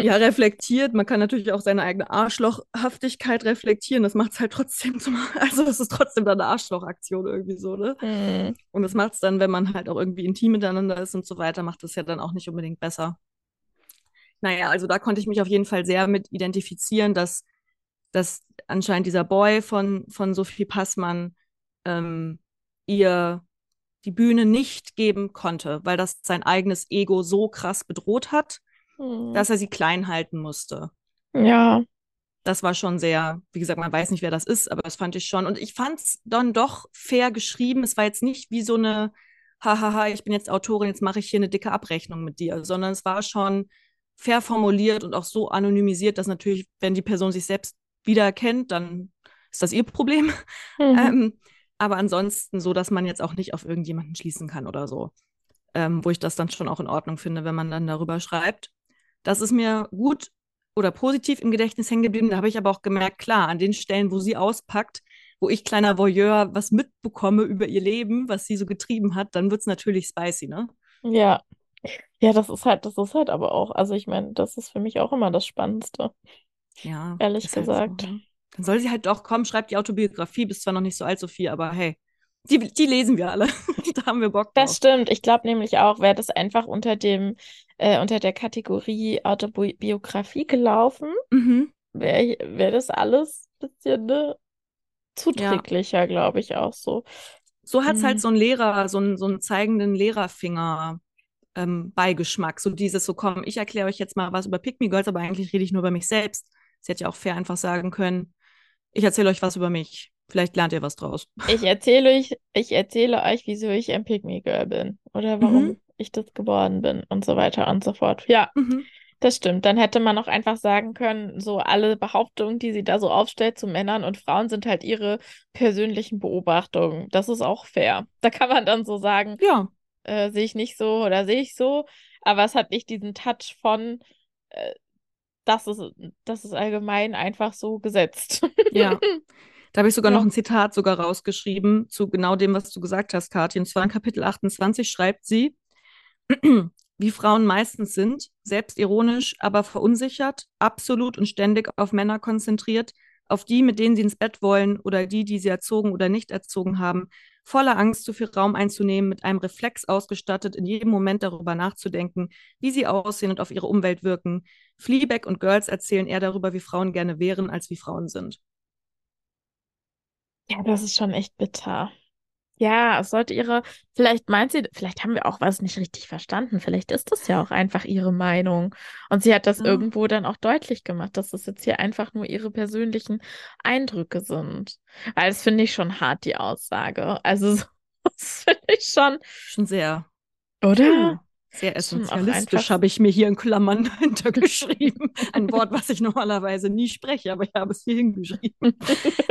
Ja, reflektiert. Man kann natürlich auch seine eigene Arschlochhaftigkeit reflektieren. Das macht es halt trotzdem zum, also es ist trotzdem dann eine Arschlochaktion irgendwie so, ne? Hm. Und das macht es dann, wenn man halt auch irgendwie intim miteinander ist und so weiter, macht es ja dann auch nicht unbedingt besser. Naja, also da konnte ich mich auf jeden Fall sehr mit identifizieren, dass, dass anscheinend dieser Boy von, von Sophie Passmann ähm, ihr die Bühne nicht geben konnte, weil das sein eigenes Ego so krass bedroht hat, Hm. dass er sie klein halten musste. Ja. Das war schon sehr, wie gesagt, man weiß nicht, wer das ist, aber das fand ich schon. Und ich fand es dann doch fair geschrieben. Es war jetzt nicht wie so eine, hahaha, ich bin jetzt Autorin, jetzt mache ich hier eine dicke Abrechnung mit dir, sondern es war schon fair formuliert und auch so anonymisiert, dass natürlich, wenn die Person sich selbst wiedererkennt, dann ist das ihr Problem. Mhm. Ähm, aber ansonsten so, dass man jetzt auch nicht auf irgendjemanden schließen kann oder so. Ähm, wo ich das dann schon auch in Ordnung finde, wenn man dann darüber schreibt. Das ist mir gut oder positiv im Gedächtnis hängen geblieben. Da habe ich aber auch gemerkt, klar, an den Stellen, wo sie auspackt, wo ich kleiner Voyeur was mitbekomme über ihr Leben, was sie so getrieben hat, dann wird es natürlich spicy, ne? Ja. Ja, das ist halt, das ist halt aber auch, also ich meine, das ist für mich auch immer das Spannendste. Ja. Ehrlich gesagt. Halt so, ne? Dann soll sie halt doch kommen, schreibt die Autobiografie, bist zwar noch nicht so allzu viel, aber hey, die, die lesen wir alle. da haben wir Bock drauf. Das stimmt. Ich glaube nämlich auch, wäre das einfach unter dem, äh, unter der Kategorie Autobiografie gelaufen, mhm. wäre wär das alles ein bisschen ne, zuträglicher, ja. glaube ich, auch so. So hat es halt mhm. halt so ein Lehrer, so einen, so einen zeigenden Lehrerfinger. Ähm, Beigeschmack, so dieses, so komm, ich erkläre euch jetzt mal was über Pick Me Girls, aber eigentlich rede ich nur über mich selbst. Sie hätte ja auch fair einfach sagen können, ich erzähle euch was über mich. Vielleicht lernt ihr was draus. Ich erzähle euch, ich erzähle euch, wieso ich ein Pygmy Girl bin oder warum mhm. ich das geworden bin und so weiter und so fort. Ja, mhm. das stimmt. Dann hätte man auch einfach sagen können, so alle Behauptungen, die sie da so aufstellt zu Männern und Frauen, sind halt ihre persönlichen Beobachtungen. Das ist auch fair. Da kann man dann so sagen, ja, äh, sehe ich nicht so oder sehe ich so, aber es hat nicht diesen Touch von äh, das ist, das ist allgemein einfach so gesetzt. Ja. Da habe ich sogar ja. noch ein Zitat sogar rausgeschrieben zu genau dem, was du gesagt hast, Katja. Und zwar in Kapitel 28 schreibt sie, wie Frauen meistens sind, selbstironisch, aber verunsichert, absolut und ständig auf Männer konzentriert, auf die, mit denen sie ins Bett wollen oder die, die sie erzogen oder nicht erzogen haben, voller Angst, zu viel Raum einzunehmen, mit einem Reflex ausgestattet, in jedem Moment darüber nachzudenken, wie sie aussehen und auf ihre Umwelt wirken. Fleabag und Girls erzählen eher darüber, wie Frauen gerne wären, als wie Frauen sind. Ja, das ist schon echt bitter. Ja, es sollte ihre, vielleicht meint sie, vielleicht haben wir auch was nicht richtig verstanden. Vielleicht ist das ja auch einfach ihre Meinung. Und sie hat das ja. irgendwo dann auch deutlich gemacht, dass das jetzt hier einfach nur ihre persönlichen Eindrücke sind. Weil das finde ich schon hart, die Aussage. Also, das finde ich schon. Schon sehr. Oder? Sehr essentialistisch habe ich mir hier in Klammern hintergeschrieben. Ein Wort, was ich normalerweise nie spreche, aber ich habe es hier hingeschrieben.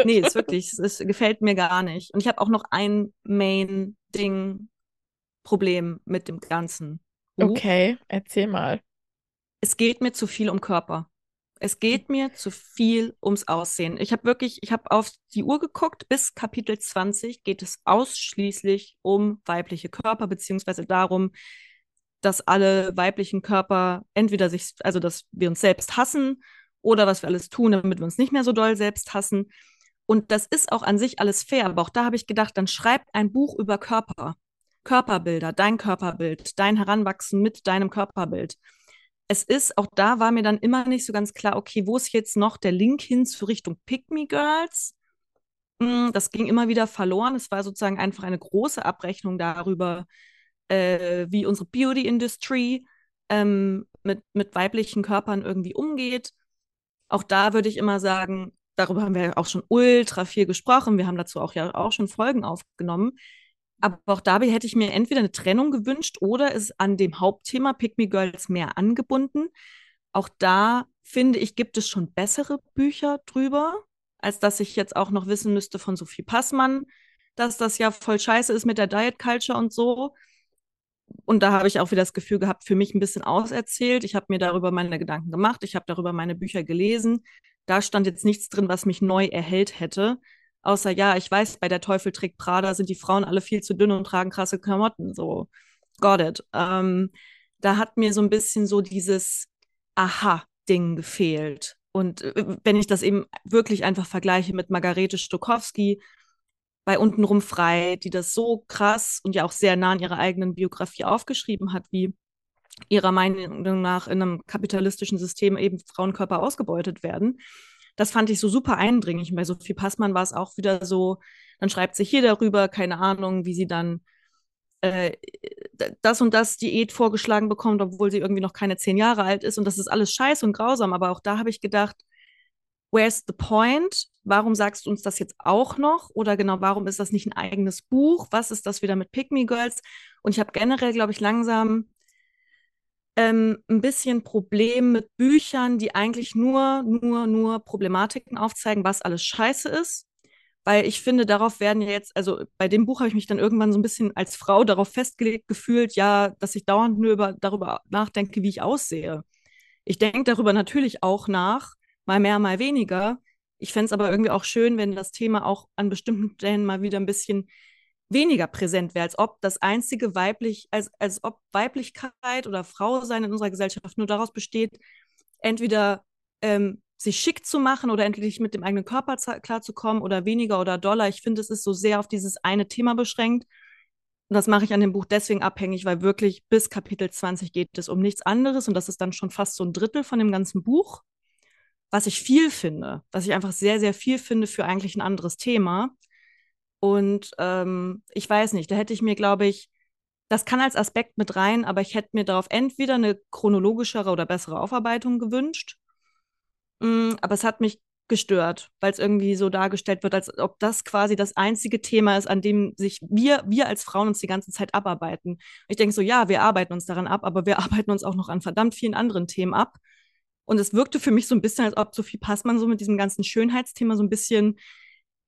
nee, ist wirklich, es gefällt mir gar nicht. Und ich habe auch noch ein Main-Ding, Problem mit dem Ganzen. Buch. Okay, erzähl mal. Es geht mir zu viel um Körper. Es geht mir zu viel ums Aussehen. Ich habe wirklich, ich habe auf die Uhr geguckt, bis Kapitel 20 geht es ausschließlich um weibliche Körper, beziehungsweise darum, dass alle weiblichen Körper entweder sich, also dass wir uns selbst hassen oder was wir alles tun, damit wir uns nicht mehr so doll selbst hassen. Und das ist auch an sich alles fair, aber auch da habe ich gedacht, dann schreib ein Buch über Körper, Körperbilder, dein Körperbild, dein Heranwachsen mit deinem Körperbild. Es ist, auch da war mir dann immer nicht so ganz klar, okay, wo ist jetzt noch der Link hin zu Richtung Pick Me Girls? Hm, das ging immer wieder verloren. Es war sozusagen einfach eine große Abrechnung darüber, äh, wie unsere Beauty-Industry ähm, mit, mit weiblichen Körpern irgendwie umgeht. Auch da würde ich immer sagen, darüber haben wir auch schon ultra viel gesprochen. Wir haben dazu auch ja auch schon Folgen aufgenommen. Aber auch dabei hätte ich mir entweder eine Trennung gewünscht oder ist an dem Hauptthema Pick Me Girls mehr angebunden. Auch da finde ich, gibt es schon bessere Bücher drüber, als dass ich jetzt auch noch wissen müsste von Sophie Passmann, dass das ja voll scheiße ist mit der Diet Culture und so und da habe ich auch wieder das Gefühl gehabt, für mich ein bisschen auserzählt. Ich habe mir darüber meine Gedanken gemacht, ich habe darüber meine Bücher gelesen. Da stand jetzt nichts drin, was mich neu erhellt hätte. Außer, ja, ich weiß, bei der Teufel trägt Prada sind die Frauen alle viel zu dünn und tragen krasse Klamotten. So, got it. Ähm, da hat mir so ein bisschen so dieses Aha-Ding gefehlt. Und äh, wenn ich das eben wirklich einfach vergleiche mit Margarete Stokowski, bei Untenrum frei, die das so krass und ja auch sehr nah an ihrer eigenen Biografie aufgeschrieben hat, wie ihrer Meinung nach in einem kapitalistischen System eben Frauenkörper ausgebeutet werden. Das fand ich so super eindringlich. Bei Sophie Passmann war es auch wieder so, dann schreibt sie hier darüber, keine Ahnung, wie sie dann äh, das und das Diät vorgeschlagen bekommt, obwohl sie irgendwie noch keine zehn Jahre alt ist. Und das ist alles scheiße und grausam. Aber auch da habe ich gedacht, where's the point? Warum sagst du uns das jetzt auch noch? Oder genau, warum ist das nicht ein eigenes Buch? Was ist das wieder mit Pick Me Girls? Und ich habe generell, glaube ich, langsam ähm, ein bisschen Problem mit Büchern, die eigentlich nur, nur, nur Problematiken aufzeigen, was alles scheiße ist. Weil ich finde, darauf werden ja jetzt, also bei dem Buch habe ich mich dann irgendwann so ein bisschen als Frau darauf festgelegt gefühlt, ja, dass ich dauernd nur über, darüber nachdenke, wie ich aussehe. Ich denke darüber natürlich auch nach, mal mehr, mal weniger. Ich fände es aber irgendwie auch schön, wenn das Thema auch an bestimmten Stellen mal wieder ein bisschen weniger präsent wäre, als ob das einzige weiblich, als, als ob Weiblichkeit oder Frau sein in unserer Gesellschaft nur daraus besteht, entweder ähm, sich schick zu machen oder endlich mit dem eigenen Körper klarzukommen oder weniger oder doller. Ich finde, es ist so sehr auf dieses eine Thema beschränkt. Und das mache ich an dem Buch deswegen abhängig, weil wirklich bis Kapitel 20 geht es um nichts anderes und das ist dann schon fast so ein Drittel von dem ganzen Buch, was ich viel finde, was ich einfach sehr, sehr viel finde für eigentlich ein anderes Thema. Und ähm, ich weiß nicht, da hätte ich mir, glaube ich, das kann als Aspekt mit rein, aber ich hätte mir darauf entweder eine chronologischere oder bessere Aufarbeitung gewünscht. Mm, aber es hat mich gestört, weil es irgendwie so dargestellt wird, als ob das quasi das einzige Thema ist, an dem sich wir, wir als Frauen uns die ganze Zeit abarbeiten. Ich denke so, ja, wir arbeiten uns daran ab, aber wir arbeiten uns auch noch an verdammt vielen anderen Themen ab. Und es wirkte für mich so ein bisschen, als ob Sophie Passmann so mit diesem ganzen Schönheitsthema so ein bisschen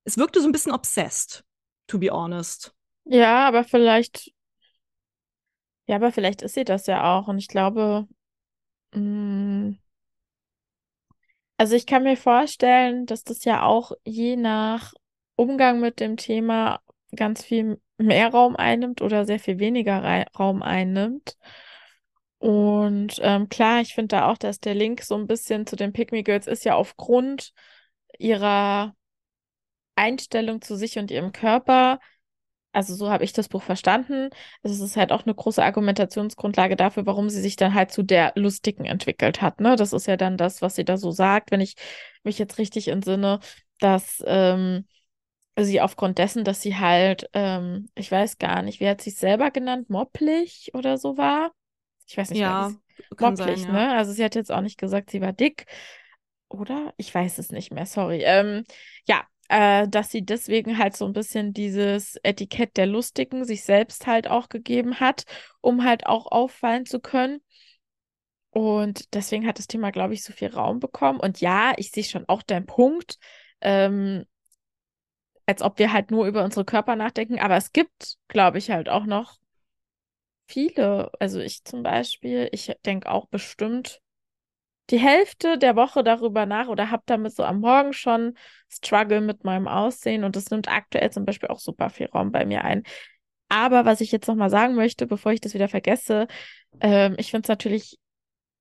es wirkte so ein bisschen obsessed, to be honest. Ja, aber vielleicht, ja, aber vielleicht ist sie das ja auch. Und ich glaube, mh, mm, also ich kann mir vorstellen, dass das ja auch je nach Umgang mit dem Thema ganz viel mehr Raum einnimmt oder sehr viel weniger Ra Raum einnimmt. Und ähm, klar, ich finde da auch, dass der Link so ein bisschen zu den Me Girls ist ja aufgrund ihrer Einstellung zu sich und ihrem Körper, also so habe ich das Buch verstanden, es ist halt auch eine große Argumentationsgrundlage dafür, warum sie sich dann halt zu der Lustigen entwickelt hat. Ne? Das ist ja dann das, was sie da so sagt, wenn ich mich jetzt richtig entsinne, dass ähm, sie aufgrund dessen, dass sie halt, ähm, ich weiß gar nicht, wie hat sie es selber genannt, mopplig oder so war? Ich weiß nicht, ja, mopplig, sein, ja. ne? Also sie hat jetzt auch nicht gesagt, sie war dick. Oder? Ich weiß es nicht mehr, sorry. Ähm, ja, äh, dass sie deswegen halt so ein bisschen dieses Etikett der Lustigen sich selbst halt auch gegeben hat, um halt auch auffallen zu können. Und deswegen hat das Thema, glaube ich, so viel Raum bekommen. Und ja, ich sehe schon auch deinen Punkt, ähm, als ob wir halt nur über unsere Körper nachdenken. Aber es gibt, glaube ich, halt auch noch viele. Also ich zum Beispiel, ich denke auch bestimmt die Hälfte der Woche darüber nach oder habe damit so am Morgen schon Struggle mit meinem Aussehen und das nimmt aktuell zum Beispiel auch super viel Raum bei mir ein. Aber was ich jetzt nochmal sagen möchte, bevor ich das wieder vergesse, ähm, ich finde es natürlich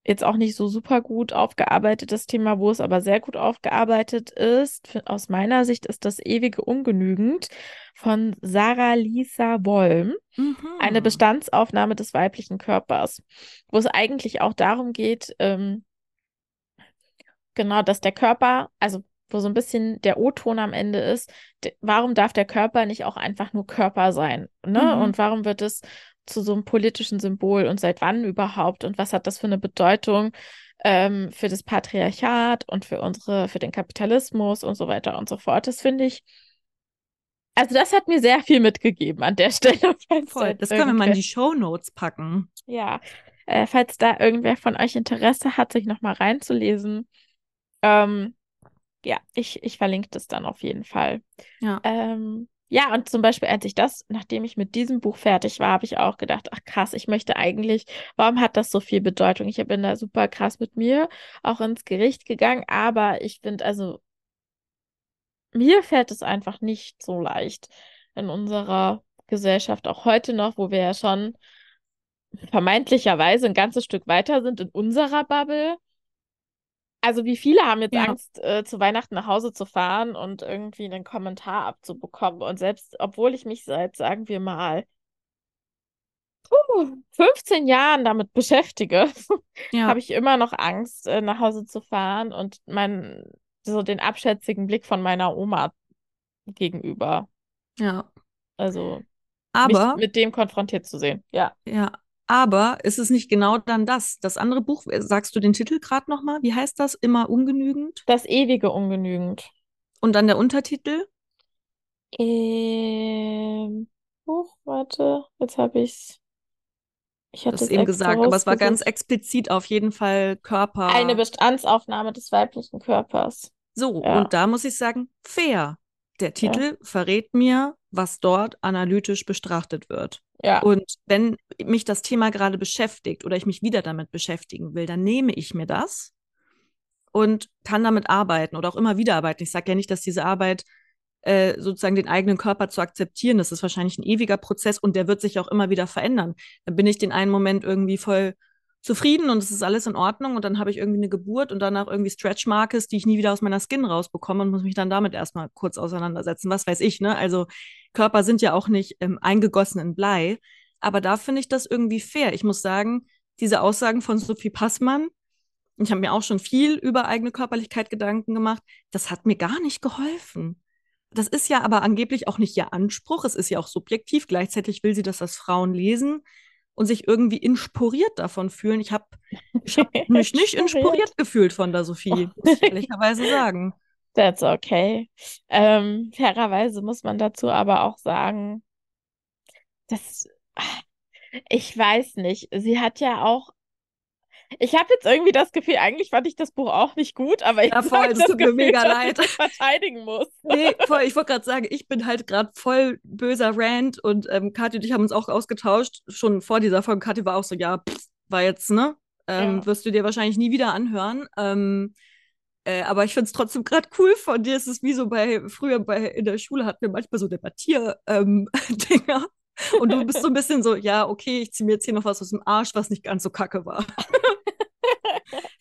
jetzt auch nicht so super gut aufgearbeitet, das Thema, wo es aber sehr gut aufgearbeitet ist. Aus meiner Sicht ist das ewige Ungenügend von Sarah Lisa Wollm. Mhm. Eine Bestandsaufnahme des weiblichen Körpers, wo es eigentlich auch darum geht, ähm, Genau, dass der Körper, also wo so ein bisschen der O-Ton am Ende ist, warum darf der Körper nicht auch einfach nur Körper sein? Ne? Mhm. Und warum wird es zu so einem politischen Symbol und seit wann überhaupt? Und was hat das für eine Bedeutung ähm, für das Patriarchat und für unsere, für den Kapitalismus und so weiter und so fort? Das finde ich. Also das hat mir sehr viel mitgegeben an der Stelle. Voll, das können wir mal in die Show Notes packen. Ja, äh, falls da irgendwer von euch Interesse hat, sich nochmal reinzulesen, ähm, ja, ich, ich verlinke das dann auf jeden Fall. Ja. Ähm, ja, und zum Beispiel, als ich das, nachdem ich mit diesem Buch fertig war, habe ich auch gedacht, ach krass, ich möchte eigentlich, warum hat das so viel Bedeutung? Ich bin da super krass mit mir auch ins Gericht gegangen, aber ich finde, also, mir fällt es einfach nicht so leicht in unserer Gesellschaft, auch heute noch, wo wir ja schon vermeintlicherweise ein ganzes Stück weiter sind in unserer Bubble, also wie viele haben jetzt ja. Angst, äh, zu Weihnachten nach Hause zu fahren und irgendwie einen Kommentar abzubekommen. Und selbst, obwohl ich mich seit, sagen wir mal, 15 Jahren damit beschäftige, ja. habe ich immer noch Angst, äh, nach Hause zu fahren und mein, so den abschätzigen Blick von meiner Oma gegenüber. Ja. Also aber mit dem konfrontiert zu sehen. Ja. Ja, aber ist es nicht genau dann das? Das andere Buch, äh, sagst du den Titel gerade nochmal? Wie heißt das? Immer ungenügend? Das ewige Ungenügend. Und dann der Untertitel? Ähm, oh, warte, jetzt habe ich's. Ich hätte das es eben gesagt, aber es war ganz explizit auf jeden Fall Körper. Eine Bestandsaufnahme des weiblichen Körpers. So, Ja. und da muss ich sagen, fair. Der Ja. Titel verrät mir, was dort analytisch betrachtet wird. Ja. Und wenn mich das Thema gerade beschäftigt oder ich mich wieder damit beschäftigen will, dann nehme ich mir das und kann damit arbeiten oder auch immer wieder arbeiten. Ich sage ja nicht, dass diese Arbeit äh, sozusagen den eigenen Körper zu akzeptieren, das ist wahrscheinlich ein ewiger Prozess und der wird sich auch immer wieder verändern. Dann bin ich den einen Moment irgendwie voll zufrieden und es ist alles in Ordnung und dann habe ich irgendwie eine Geburt und danach irgendwie Stretch Marks, die ich nie wieder aus meiner Skin rausbekomme und muss mich dann damit erstmal kurz auseinandersetzen. Was weiß ich, ne? Also Körper sind ja auch nicht ähm, eingegossen in Blei, aber da finde ich das irgendwie fair. Ich muss sagen, diese Aussagen von Sophie Passmann, ich habe mir auch schon viel über eigene Körperlichkeit Gedanken gemacht, das hat mir gar nicht geholfen. Das ist ja aber angeblich auch nicht ihr Anspruch, es ist ja auch subjektiv. Gleichzeitig will sie, dass das Frauen lesen und sich irgendwie inspiriert davon fühlen. Ich habe hab mich nicht inspiriert gefühlt von der Sophie, muss ich ehrlicherweise sagen. That's okay. Ähm, fairerweise muss man dazu aber auch sagen, dass ich weiß nicht, sie hat ja auch. Ich habe jetzt irgendwie das Gefühl, eigentlich fand ich das Buch auch nicht gut, aber ich Ja, voll, das das tut mir Gefühl, mega dass leid. ich verteidigen muss. Nee, voll, ich wollte gerade sagen, ich bin halt gerade voll böser Rant und ähm, Kathi und ich haben uns auch ausgetauscht, schon vor dieser Folge. Kathi war auch so, ja, pff, war jetzt, ne? Ähm, Ja. Wirst du dir wahrscheinlich nie wieder anhören. Ähm, äh, aber ich finde es trotzdem gerade cool von dir. Es ist wie so bei, früher bei, in der Schule hatten wir manchmal so Debattier-Dinger. Ähm, und du bist so ein bisschen so, ja, okay, ich ziehe mir jetzt hier noch was aus dem Arsch, was nicht ganz so kacke war.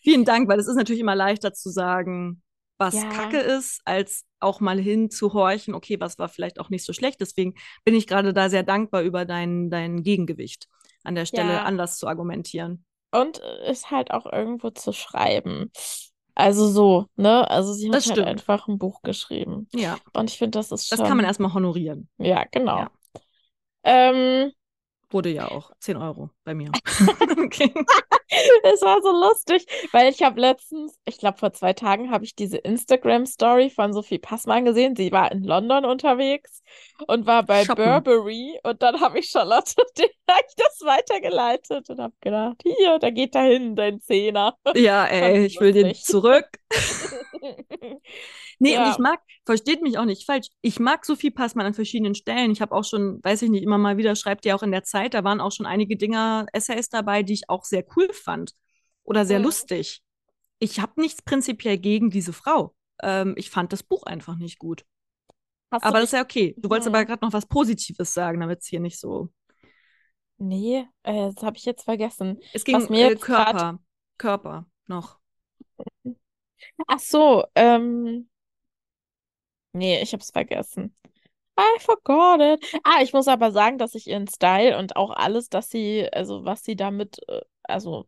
Vielen Dank, weil es ist natürlich immer leichter zu sagen, was Ja. Kacke ist, als auch mal hinzuhorchen, okay, was war vielleicht auch nicht so schlecht. Deswegen bin ich gerade da sehr dankbar über dein, dein Gegengewicht an der Stelle Ja. anders zu argumentieren. Und ist halt auch irgendwo zu schreiben. Also so, ne? Also sie hat Das halt stimmt. einfach ein Buch geschrieben. Ja, Und ich finde, das ist das schon. kann man erstmal honorieren. Ja, genau. Ja. Ähm, Wurde ja auch 10 Euro bei mir. okay. es war so lustig, weil ich habe letztens, ich glaube vor zwei Tagen, habe ich diese Instagram-Story von Sophie Passmann gesehen. Sie war in London unterwegs und war bei Shoppen. Burberry und dann habe ich Charlotte ich das weitergeleitet und habe gedacht, hier, da geht dahin dein Zehner. Ja, ey, ich will den zurück. Nee, und Ja. ich mag, versteht mich auch nicht falsch, ich mag Sophie Passmann an verschiedenen Stellen. Ich habe auch schon, weiß ich nicht, immer mal wieder, schreibt ihr auch in der Zeit, da waren auch schon einige Dinger, Essays dabei, die ich auch sehr cool fand oder sehr Mhm. lustig. Ich habe nichts prinzipiell gegen diese Frau. Ähm, ich fand das Buch einfach nicht gut. Hast Aber das ist ja okay. Du wolltest Mhm. aber gerade noch was Positives sagen, damit es hier nicht so. nee, äh, das habe ich jetzt vergessen. Es ging mir äh, jetzt grad- Körper, Körper noch. Ach so, ähm, nee, ich habe es vergessen. I forgot it. Ah, ich muss aber sagen, dass ich ihren Style und auch alles, dass sie, also was sie damit, äh, also,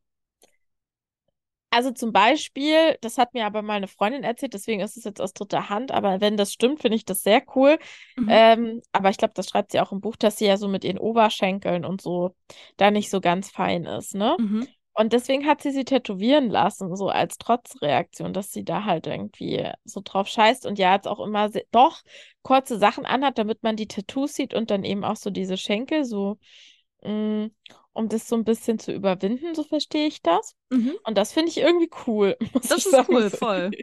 also zum Beispiel, das hat mir aber mal eine Freundin erzählt, deswegen ist es jetzt aus dritter Hand, aber wenn das stimmt, finde ich das sehr cool. Mhm. Ähm, aber ich glaube, das schreibt sie auch im Buch, dass sie ja so mit ihren Oberschenkeln und so da nicht so ganz fein ist, ne? Mhm. Und deswegen hat sie sie tätowieren lassen, so als Trotzreaktion, dass sie da halt irgendwie so drauf scheißt und ja jetzt auch immer doch kurze Sachen anhat, damit man die Tattoos sieht und dann eben auch so diese Schenkel, so mh, um das so ein bisschen zu überwinden, so verstehe ich das. Mhm. Und das finde ich irgendwie cool, Das ist sagen. cool, voll.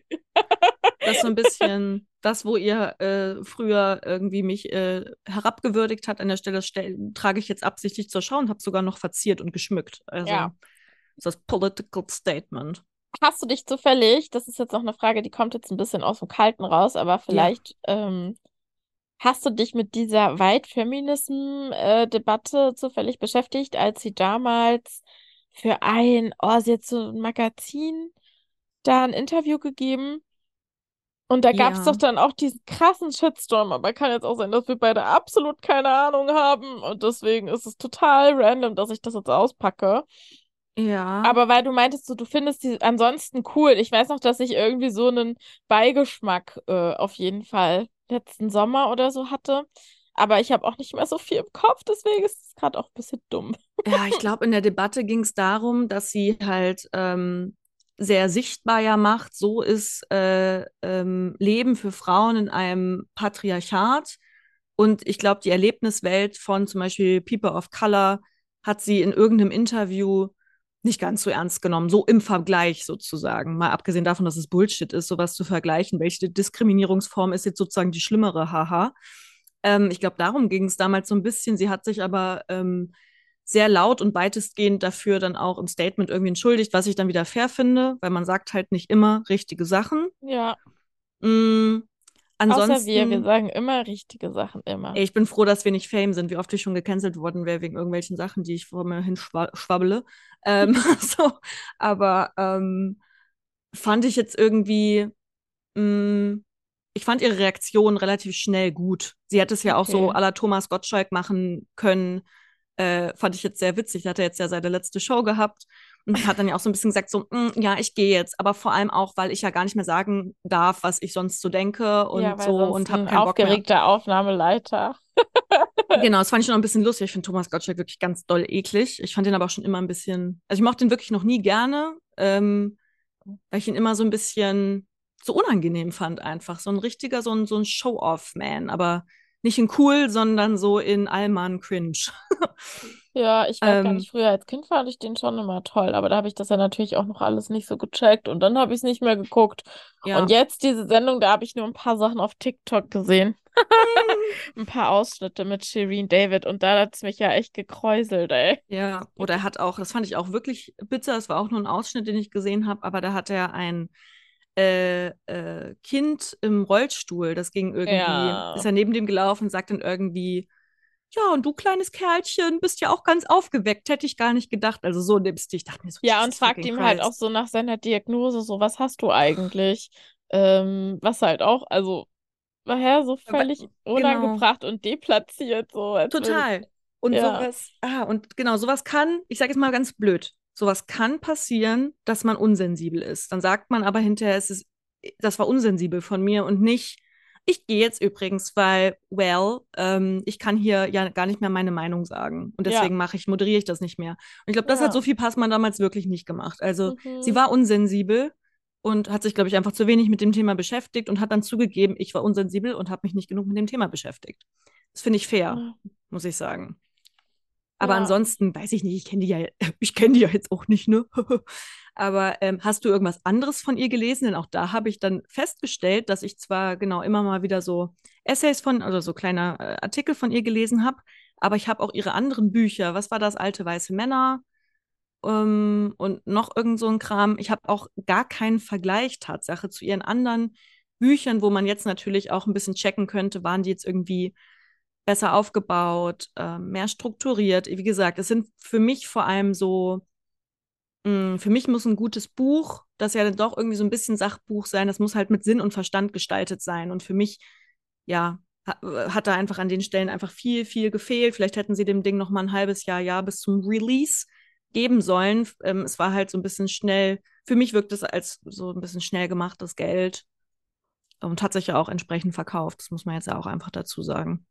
Das ist so ein bisschen das, wo ihr äh, früher irgendwie mich äh, herabgewürdigt hat an der Stelle, stell, trage ich jetzt absichtlich zur Schau und habe sogar noch verziert und geschmückt. Also Ja. Das Political Statement. Hast du dich zufällig, das ist jetzt noch eine Frage, die kommt jetzt ein bisschen aus dem Kalten raus, aber vielleicht ähm, hast du dich mit dieser White Feminism-Debatte zufällig beschäftigt, als sie damals für ein, oh, sie hat so ein Magazin da ein Interview gegeben und da gab es Ja. doch dann auch diesen krassen Shitstorm, aber kann jetzt auch sein, dass wir beide absolut keine Ahnung haben und deswegen ist es total random, dass ich das jetzt auspacke. Ja. Aber weil du meintest, so, du findest die ansonsten cool. Ich weiß noch, dass ich irgendwie so einen Beigeschmack äh, auf jeden Fall letzten Sommer oder so hatte. Aber ich habe auch nicht mehr so viel im Kopf, deswegen ist es gerade auch ein bisschen dumm. Ja, ich glaube, in der Debatte ging es darum, dass sie halt ähm, sehr sichtbar ja macht, so ist äh, ähm, Leben für Frauen in einem Patriarchat. Und ich glaube, die Erlebniswelt von zum Beispiel People of Color hat sie in irgendeinem Interview nicht ganz so ernst genommen, so im Vergleich sozusagen. Mal abgesehen davon, dass es Bullshit ist, sowas zu vergleichen. Welche Diskriminierungsform ist jetzt sozusagen die schlimmere, haha. Ähm, ich glaube, darum ging es damals so ein bisschen. Sie hat sich aber ähm, sehr laut und weitestgehend dafür dann auch im Statement irgendwie entschuldigt, was ich dann wieder fair finde, weil man sagt halt nicht immer richtige Sachen. Ja. Mm, ansonsten, Außer wir, wir sagen immer richtige Sachen, immer. ey, ich bin froh, dass wir nicht Fame sind, wie oft ich schon gecancelt worden wäre wegen irgendwelchen Sachen, die ich vor mir hin schwa schwabbele. Ähm, so, aber ähm, fand ich jetzt irgendwie, mh, ich fand ihre Reaktion relativ schnell gut. Sie hätte es ja auch so Okay. à la Thomas Gottschalk machen können. Äh, fand ich jetzt sehr witzig. Hat er jetzt ja seine letzte Show gehabt und hat dann ja auch so ein bisschen gesagt, so, "Mm, ja, ich gehe jetzt, aber vor allem auch, weil ich ja gar nicht mehr sagen darf, was ich sonst so denke und Ja, so und habe ein keinen Bock mehr. aufgeregter Aufnahmeleiter. Genau, das fand ich noch ein bisschen lustig. Ich finde Thomas Gottschalk wirklich ganz doll eklig. Ich fand ihn aber auch schon immer ein bisschen, also ich mochte ihn wirklich noch nie gerne, ähm, weil ich ihn immer so ein bisschen so unangenehm fand einfach. So ein richtiger, so ein, so ein Show-off-Man, aber nicht in cool, sondern so in Allmann cringe. Ja, ich weiß gar Ähm, nicht, früher als Kind fand ich den schon immer toll, aber da habe ich das ja natürlich auch noch alles nicht so gecheckt und dann habe ich es nicht mehr geguckt. ja. Und jetzt diese Sendung, da habe ich nur ein paar Sachen auf TikTok gesehen. Ein paar Ausschnitte mit Shireen David und da hat es mich ja echt gekräuselt, ey. Ja, oder er hat auch, das fand ich auch wirklich bitter, es war auch nur ein Ausschnitt, den ich gesehen habe, aber da hat er ein äh, äh, Kind im Rollstuhl, das ging irgendwie, Ja. ist er neben dem gelaufen und sagt dann irgendwie, ja, und du kleines Kerlchen bist ja auch ganz aufgeweckt, hätte ich gar nicht gedacht. Also so nimmst du, ich dachte mir so, Ja, und fragt ihm halt auch Christ. so nach seiner Diagnose, so, was hast du eigentlich? Ähm, was halt auch, also, daher so Aber- völlig genau. unangebracht und deplatziert, so. als würde- Total. Und Ja. sowas, ah, und genau, sowas kann, ich sage jetzt mal ganz blöd, sowas kann passieren, dass man unsensibel ist. Dann sagt man aber hinterher, es ist, das war unsensibel von mir und nicht, ich gehe jetzt übrigens, weil, well, ähm, ich kann hier ja gar nicht mehr meine Meinung sagen. Und Ja. deswegen mache ich, moderiere ich das nicht mehr. Und ich glaube, das Ja. hat Sophie Passmann damals wirklich nicht gemacht. Also Mhm. sie war unsensibel und hat sich, glaube ich, einfach zu wenig mit dem Thema beschäftigt und hat dann zugegeben, ich war unsensibel und habe mich nicht genug mit dem Thema beschäftigt. Das finde ich fair, Ja. muss ich sagen. Aber Ja. ansonsten weiß ich nicht, ich kenne die ja, ich kenne die ja jetzt auch nicht, ne? Aber ähm, hast du irgendwas anderes von ihr gelesen? Denn auch da habe ich dann festgestellt, dass ich zwar genau immer mal wieder so Essays von, also so kleine äh, Artikel von ihr gelesen habe, aber ich habe auch ihre anderen Bücher. Was war das? Alte weiße Männer ähm, und noch irgend so ein Kram. Ich habe auch gar keinen Vergleich Tatsache zu ihren anderen Büchern, wo man jetzt natürlich auch ein bisschen checken könnte, waren die jetzt irgendwie besser aufgebaut, äh, mehr strukturiert. Wie gesagt, es sind für mich vor allem so, mh, für mich muss ein gutes Buch, das ja dann doch irgendwie so ein bisschen Sachbuch sein, das muss halt mit Sinn und Verstand gestaltet sein. Und für mich, ja, ha- hat da einfach an den Stellen einfach viel, viel gefehlt. Vielleicht hätten sie dem Ding noch mal ein halbes Jahr, Jahr bis zum Release geben sollen. Ähm, es war halt so ein bisschen schnell, für mich wirkt es als so ein bisschen schnell gemachtes Geld und hat sich ja auch entsprechend verkauft. Das muss man jetzt ja auch einfach dazu sagen.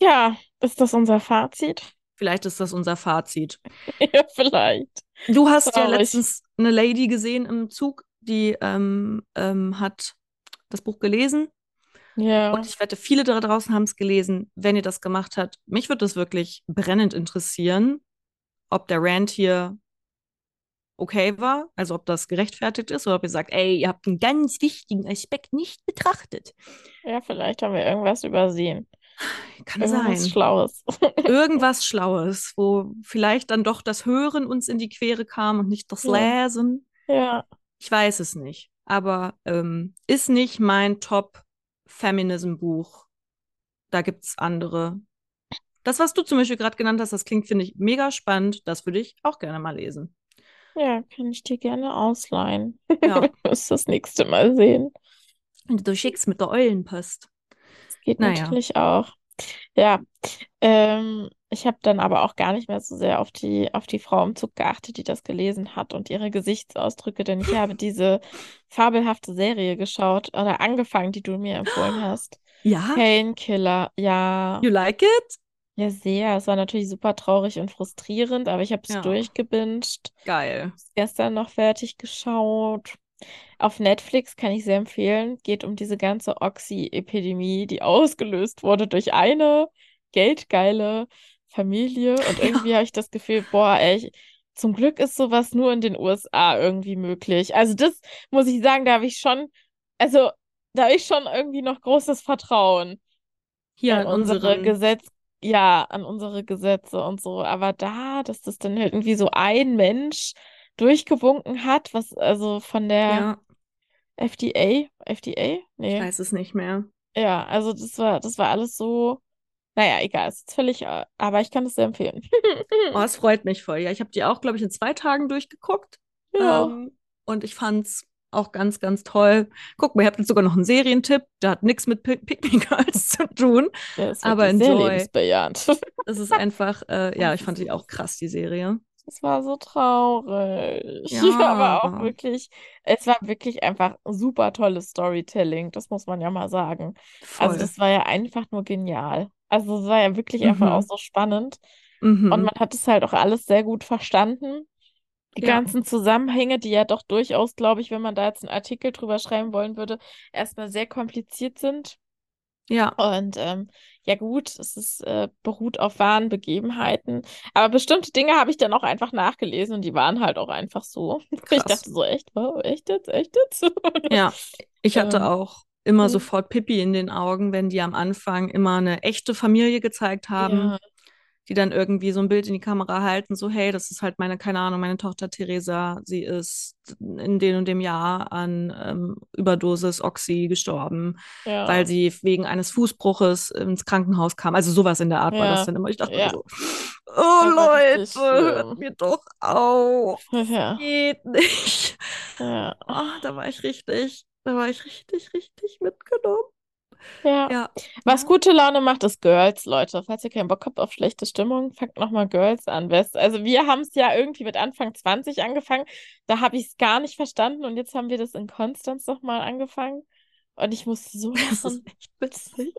Ja, ist das unser Fazit? Vielleicht ist das unser Fazit. Ja, vielleicht. Du hast ja Traurig. letztens eine Lady gesehen im Zug, die ähm, ähm, hat das Buch gelesen. Ja. Und ich wette, viele da draußen haben es gelesen, wenn ihr das gemacht habt. Mich würde das wirklich brennend interessieren, ob der Rant hier okay war, also ob das gerechtfertigt ist oder ob ihr sagt, ey, ihr habt einen ganz wichtigen Aspekt nicht betrachtet. Ja, vielleicht haben wir irgendwas übersehen. Kann Irgendwas sein. Schlaues. Irgendwas Schlaues, wo vielleicht dann doch das Hören uns in die Quere kam und nicht das Ja. Lesen. Ja. Ich weiß es nicht. Aber ähm, ist nicht mein Top-Feminism-Buch. Da gibt es andere. Das, was du zum Beispiel gerade genannt hast, das klingt, finde ich, mega spannend. Das würde ich auch gerne mal lesen. Ja, kann ich dir gerne ausleihen. Ja. Muss das nächste Mal sehen. Und du schickst mit der Eulenpost. Geht Naja. natürlich auch. Ja, ähm, ich habe dann aber auch gar nicht mehr so sehr auf die, auf die Frau im Zug geachtet, die das gelesen hat und ihre Gesichtsausdrücke, denn ich habe diese fabelhafte Serie geschaut oder angefangen, die du mir empfohlen hast. Ja? Painkiller, ja, You like it? ja, sehr. Es war natürlich super traurig und frustrierend, aber ich habe es Ja. durchgebinged. Geil. gestern noch fertig geschaut. Auf Netflix kann ich sehr empfehlen. Geht um diese ganze Oxy-Epidemie, die ausgelöst wurde durch eine geldgeile Familie. Und irgendwie habe ich das Gefühl, boah, ey, zum Glück ist sowas nur in den USA irgendwie möglich. Also das muss ich sagen, da habe ich schon, also da habe ich schon irgendwie noch großes Vertrauen Hier in an unsere Gesetz, ja, an unsere Gesetze und so. Aber da, dass das dann halt irgendwie so ein Mensch durchgewunken hat, was also von der ja, FDA, FDA? ich Nee. weiß es nicht mehr. Ja, also das war, das war alles so, naja, egal, ist jetzt völlig, äh, aber ich kann es sehr empfehlen. Oh, es freut mich voll. Ja, ich habe die auch, glaube ich, in zwei Tagen durchgeguckt. Ja, Ähm, und ich fand's auch ganz, ganz toll. Guck mal, ihr habt jetzt sogar noch einen Serientipp. Der hat nichts mit Pick Pick Me Girls zu tun. ist Aber wirklich sehr enjoy. lebensbejahend. Es ist einfach, äh, ja, ich fand ist die auch krass, die Serie. Das war so traurig. Ja, Aber auch wirklich, es war wirklich einfach super tolles Storytelling, das muss man ja mal sagen. Also voll. das war ja einfach nur genial. Also es war ja wirklich einfach auch Mhm. so spannend. Und Mhm. man hat es halt auch alles sehr gut verstanden. Die Ja, ganzen Zusammenhänge, die ja doch durchaus, glaube ich, wenn man da jetzt einen Artikel drüber schreiben wollen würde, erstmal sehr kompliziert sind. Ja, Und ähm, ja gut, es ist, äh, beruht auf wahren Begebenheiten. Aber bestimmte Dinge habe ich dann auch einfach nachgelesen und die waren halt auch einfach so. Ich krass. dachte so, echt, wow, echt jetzt, echt jetzt? Ja, ich hatte Ähm, auch immer hm, sofort Pippi in den Augen, wenn die am Anfang immer eine echte Familie gezeigt haben, ja, die dann irgendwie so ein Bild in die Kamera halten, so, hey, das ist halt meine, keine Ahnung, meine Tochter Theresa, sie ist in dem und dem Jahr an ähm, Überdosis Oxy gestorben, ja, weil sie wegen eines Fußbruches ins Krankenhaus kam. Also sowas in der Art war das ja, dann immer. Ich dachte ja, so, oh war Leute, hört mir doch auf. Ja, Geht nicht. ja, Oh, da war ich richtig, da war ich richtig, richtig mitgenommen. Ja. Ja, Was gute Laune macht, ist Girls, Leute. Falls ihr keinen Bock habt auf schlechte Stimmung, fangt nochmal Girls an. West. Also wir haben es ja irgendwie mit Anfang 20 angefangen. Da habe ich es gar nicht verstanden und jetzt haben wir das in Konstanz nochmal angefangen. Und ich musste so das ist echt witzig.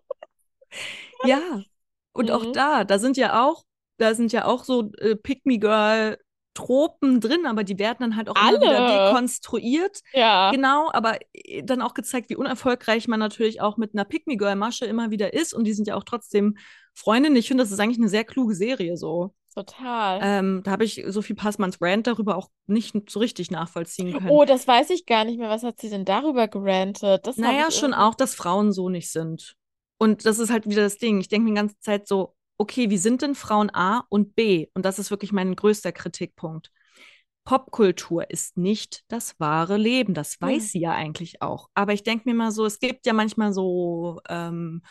Ja, und auch Mhm. da, da sind ja auch, da sind ja auch so äh, Pick-me-Girl-Tropen drin, aber die werden dann halt auch immer wieder Alle. dekonstruiert. Ja, Genau, aber äh, dann auch gezeigt, wie unerfolgreich man natürlich auch mit einer Pick-me-Girl-Masche immer wieder ist. Und die sind ja auch trotzdem Freundinnen. Ich finde, das ist eigentlich eine sehr kluge Serie so. total. Ähm, da habe ich Sophie Passmanns Rant darüber auch nicht so richtig nachvollziehen können. Oh, das weiß ich gar nicht mehr. Was hat sie denn darüber gerantet? Das Naja, schon irgendwie. auch, dass Frauen so nicht sind. Und das ist halt wieder das Ding. Ich denke mir die ganze Zeit so, okay, wie sind denn Frauen A und B? Und das ist wirklich mein größter Kritikpunkt. Popkultur ist nicht das wahre Leben. Das weiß Ja. sie ja eigentlich auch. Aber ich denke mir mal so, es gibt ja manchmal so, ähm,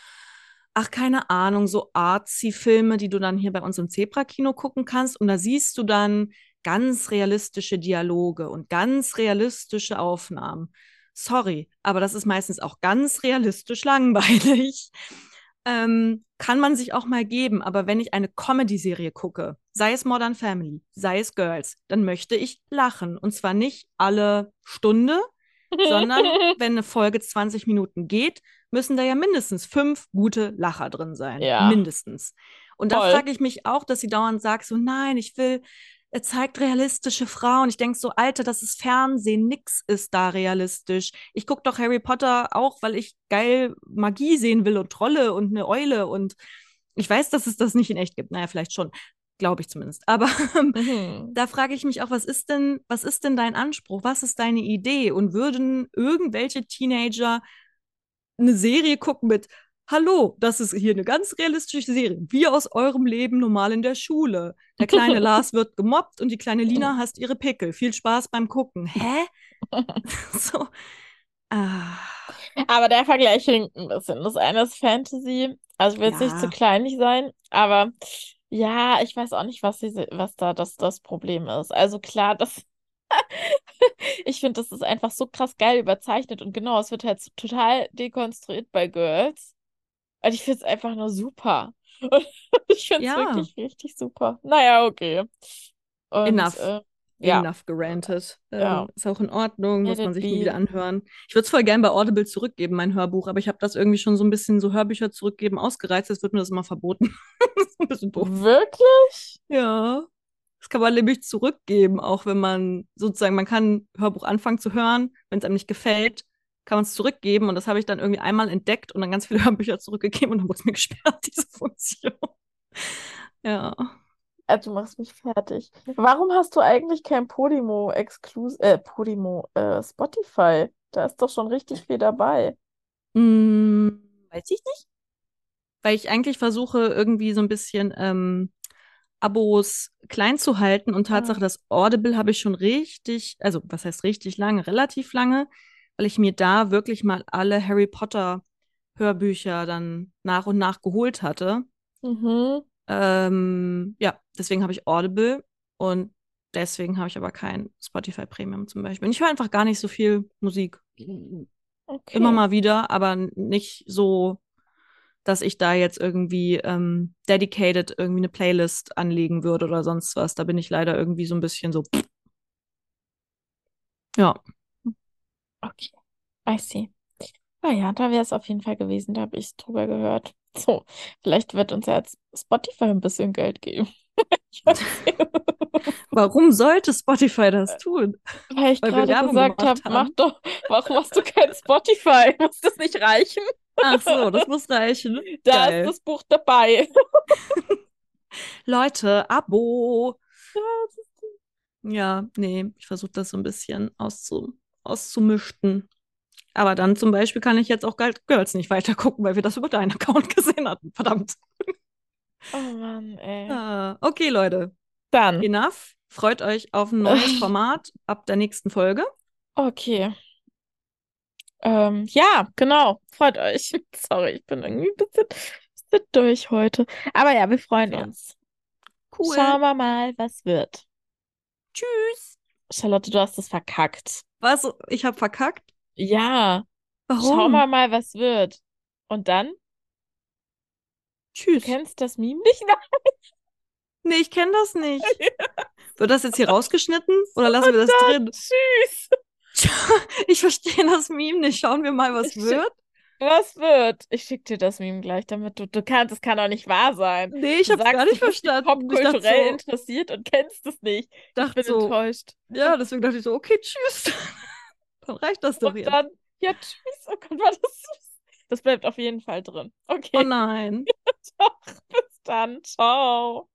ach, keine Ahnung, so Artsy-Filme, die du dann hier bei uns im Zebra-Kino gucken kannst. Und da siehst du dann ganz realistische Dialoge und ganz realistische Aufnahmen. Sorry, aber das ist meistens auch ganz realistisch langweilig. Ähm, kann man sich auch mal geben, aber wenn ich eine Comedy-Serie gucke, sei es Modern Family, sei es Girls, dann möchte ich lachen. Und zwar nicht alle Stunde, sondern wenn eine Folge 20 Minuten geht, müssen da ja mindestens fünf gute Lacher drin sein. Ja, Mindestens. Und da frage ich mich auch, dass sie dauernd sagt, so nein, ich will, er zeigt realistische Frauen. Ich denke so, Alter, das ist Fernsehen, nix ist da realistisch. Ich gucke doch Harry Potter auch, weil ich geil Magie sehen will und Trolle und eine Eule und ich weiß, dass es das nicht in echt gibt. Naja, vielleicht schon. Glaube ich zumindest. Aber Mhm. da frage ich mich auch, was ist denn, was ist denn dein Anspruch? Was ist deine Idee? Und würden irgendwelche Teenager eine Serie gucken mit Hallo, das ist hier eine ganz realistische Serie. Wie aus eurem Leben normal in der Schule. Der kleine Lars wird gemobbt und die kleine Lina hasst ihre Pickel. Viel Spaß beim Gucken. Hä? so. Ah, Aber der Vergleich hinkt ein bisschen. Das eine ist Fantasy, also will jetzt nicht zu ja, kleinlich sein, aber ja, ich weiß auch nicht, was, diese, was da das, das Problem ist. Also klar, das, ich finde, das ist einfach so krass geil überzeichnet und genau, es wird halt total dekonstruiert bei Girls. Und ich finde es einfach nur super. Ich finde es ja. wirklich richtig super. Naja, okay. Und Enough. äh, ja, Enough gerantet. ja, Ähm, ist auch in Ordnung, muss man sich nie wieder anhören. Ich würde es voll gern bei Audible zurückgeben, mein Hörbuch, aber ich habe das irgendwie schon so ein bisschen so Hörbücher zurückgeben ausgereizt, jetzt wird mir das immer verboten. das ist ein bisschen doof. Wirklich? Ja. Das kann man nämlich zurückgeben, auch wenn man sozusagen, man kann ein Hörbuch anfangen zu hören, wenn es einem nicht gefällt, kann man es zurückgeben und das habe ich dann irgendwie einmal entdeckt und dann ganz viele Hörbücher zurückgegeben und dann wurde es mir gesperrt, diese Funktion. Ja. Also, du machst mich fertig. Warum hast du eigentlich kein Podimo Exklus äh, Podimo äh, Spotify? Da ist doch schon richtig viel dabei. Hm, weiß ich nicht. Weil ich eigentlich versuche, irgendwie so ein bisschen ähm, Abos klein zu halten und Tatsache, Ah. das Audible habe ich schon richtig, also was heißt richtig lange, relativ lange, weil ich mir da wirklich mal alle Harry Potter Hörbücher dann nach und nach geholt hatte. Mhm. Ähm, ja, deswegen habe ich Audible und deswegen habe ich aber kein Spotify Premium zum Beispiel. Und ich höre einfach gar nicht so viel Musik. Okay. Immer mal wieder, aber nicht so, dass ich da jetzt irgendwie ähm, dedicated irgendwie eine Playlist anlegen würde oder sonst was. Da bin ich leider irgendwie so ein bisschen so. Ja. Okay. I see. Ah ja, da wäre es auf jeden Fall gewesen. Da habe ich drüber gehört. So, vielleicht wird uns ja jetzt Spotify ein bisschen Geld geben. Warum sollte Spotify das tun? Weil ich Weil gerade gesagt habe, mach doch, warum hast du kein Spotify? Muss das nicht reichen? Ach so, das muss reichen. Da Geil. ist das Buch dabei. Leute, Abo. Ja, nee, ich versuche das so ein bisschen auszu auszumischen. Aber dann zum Beispiel kann ich jetzt auch Girls nicht weiter gucken, weil wir das über deinen Account gesehen hatten. Verdammt. Oh Mann, ey. Ah, okay, Leute. Dann, Enough. Freut euch auf ein neues Format ab der nächsten Folge. okay. Ähm, ja, genau. Freut euch. Sorry, ich bin irgendwie ein bisschen, bisschen durch heute. Aber ja, wir freuen Ja. uns. Cool. Schauen wir mal, was wird. Tschüss. Charlotte, du hast es verkackt. Was? Ich habe verkackt? Ja, Warum? schauen wir mal, was wird. Und dann? Du Tschüss. kennst das Meme nicht? Nein. Nee, ich kenne das nicht. Wird das jetzt hier rausgeschnitten oder lassen wir das drin? Tschüss. Ich verstehe das Meme nicht. Schauen wir mal, was wird. Was wird? Ich schick dir das Meme gleich, damit du, du kannst, es kann doch nicht wahr sein. Nee, ich habe gar nicht du bist verstanden. Popkulturell so, interessiert und kennst es nicht. Ich dachte bin so enttäuscht. ja, deswegen dachte ich so, okay, tschüss. Dann reicht das doch Und jetzt. dann, ja, tschüss. Oh Gott, war das süß. Das bleibt auf jeden Fall drin. Okay, Oh nein. bis dann. Ciao.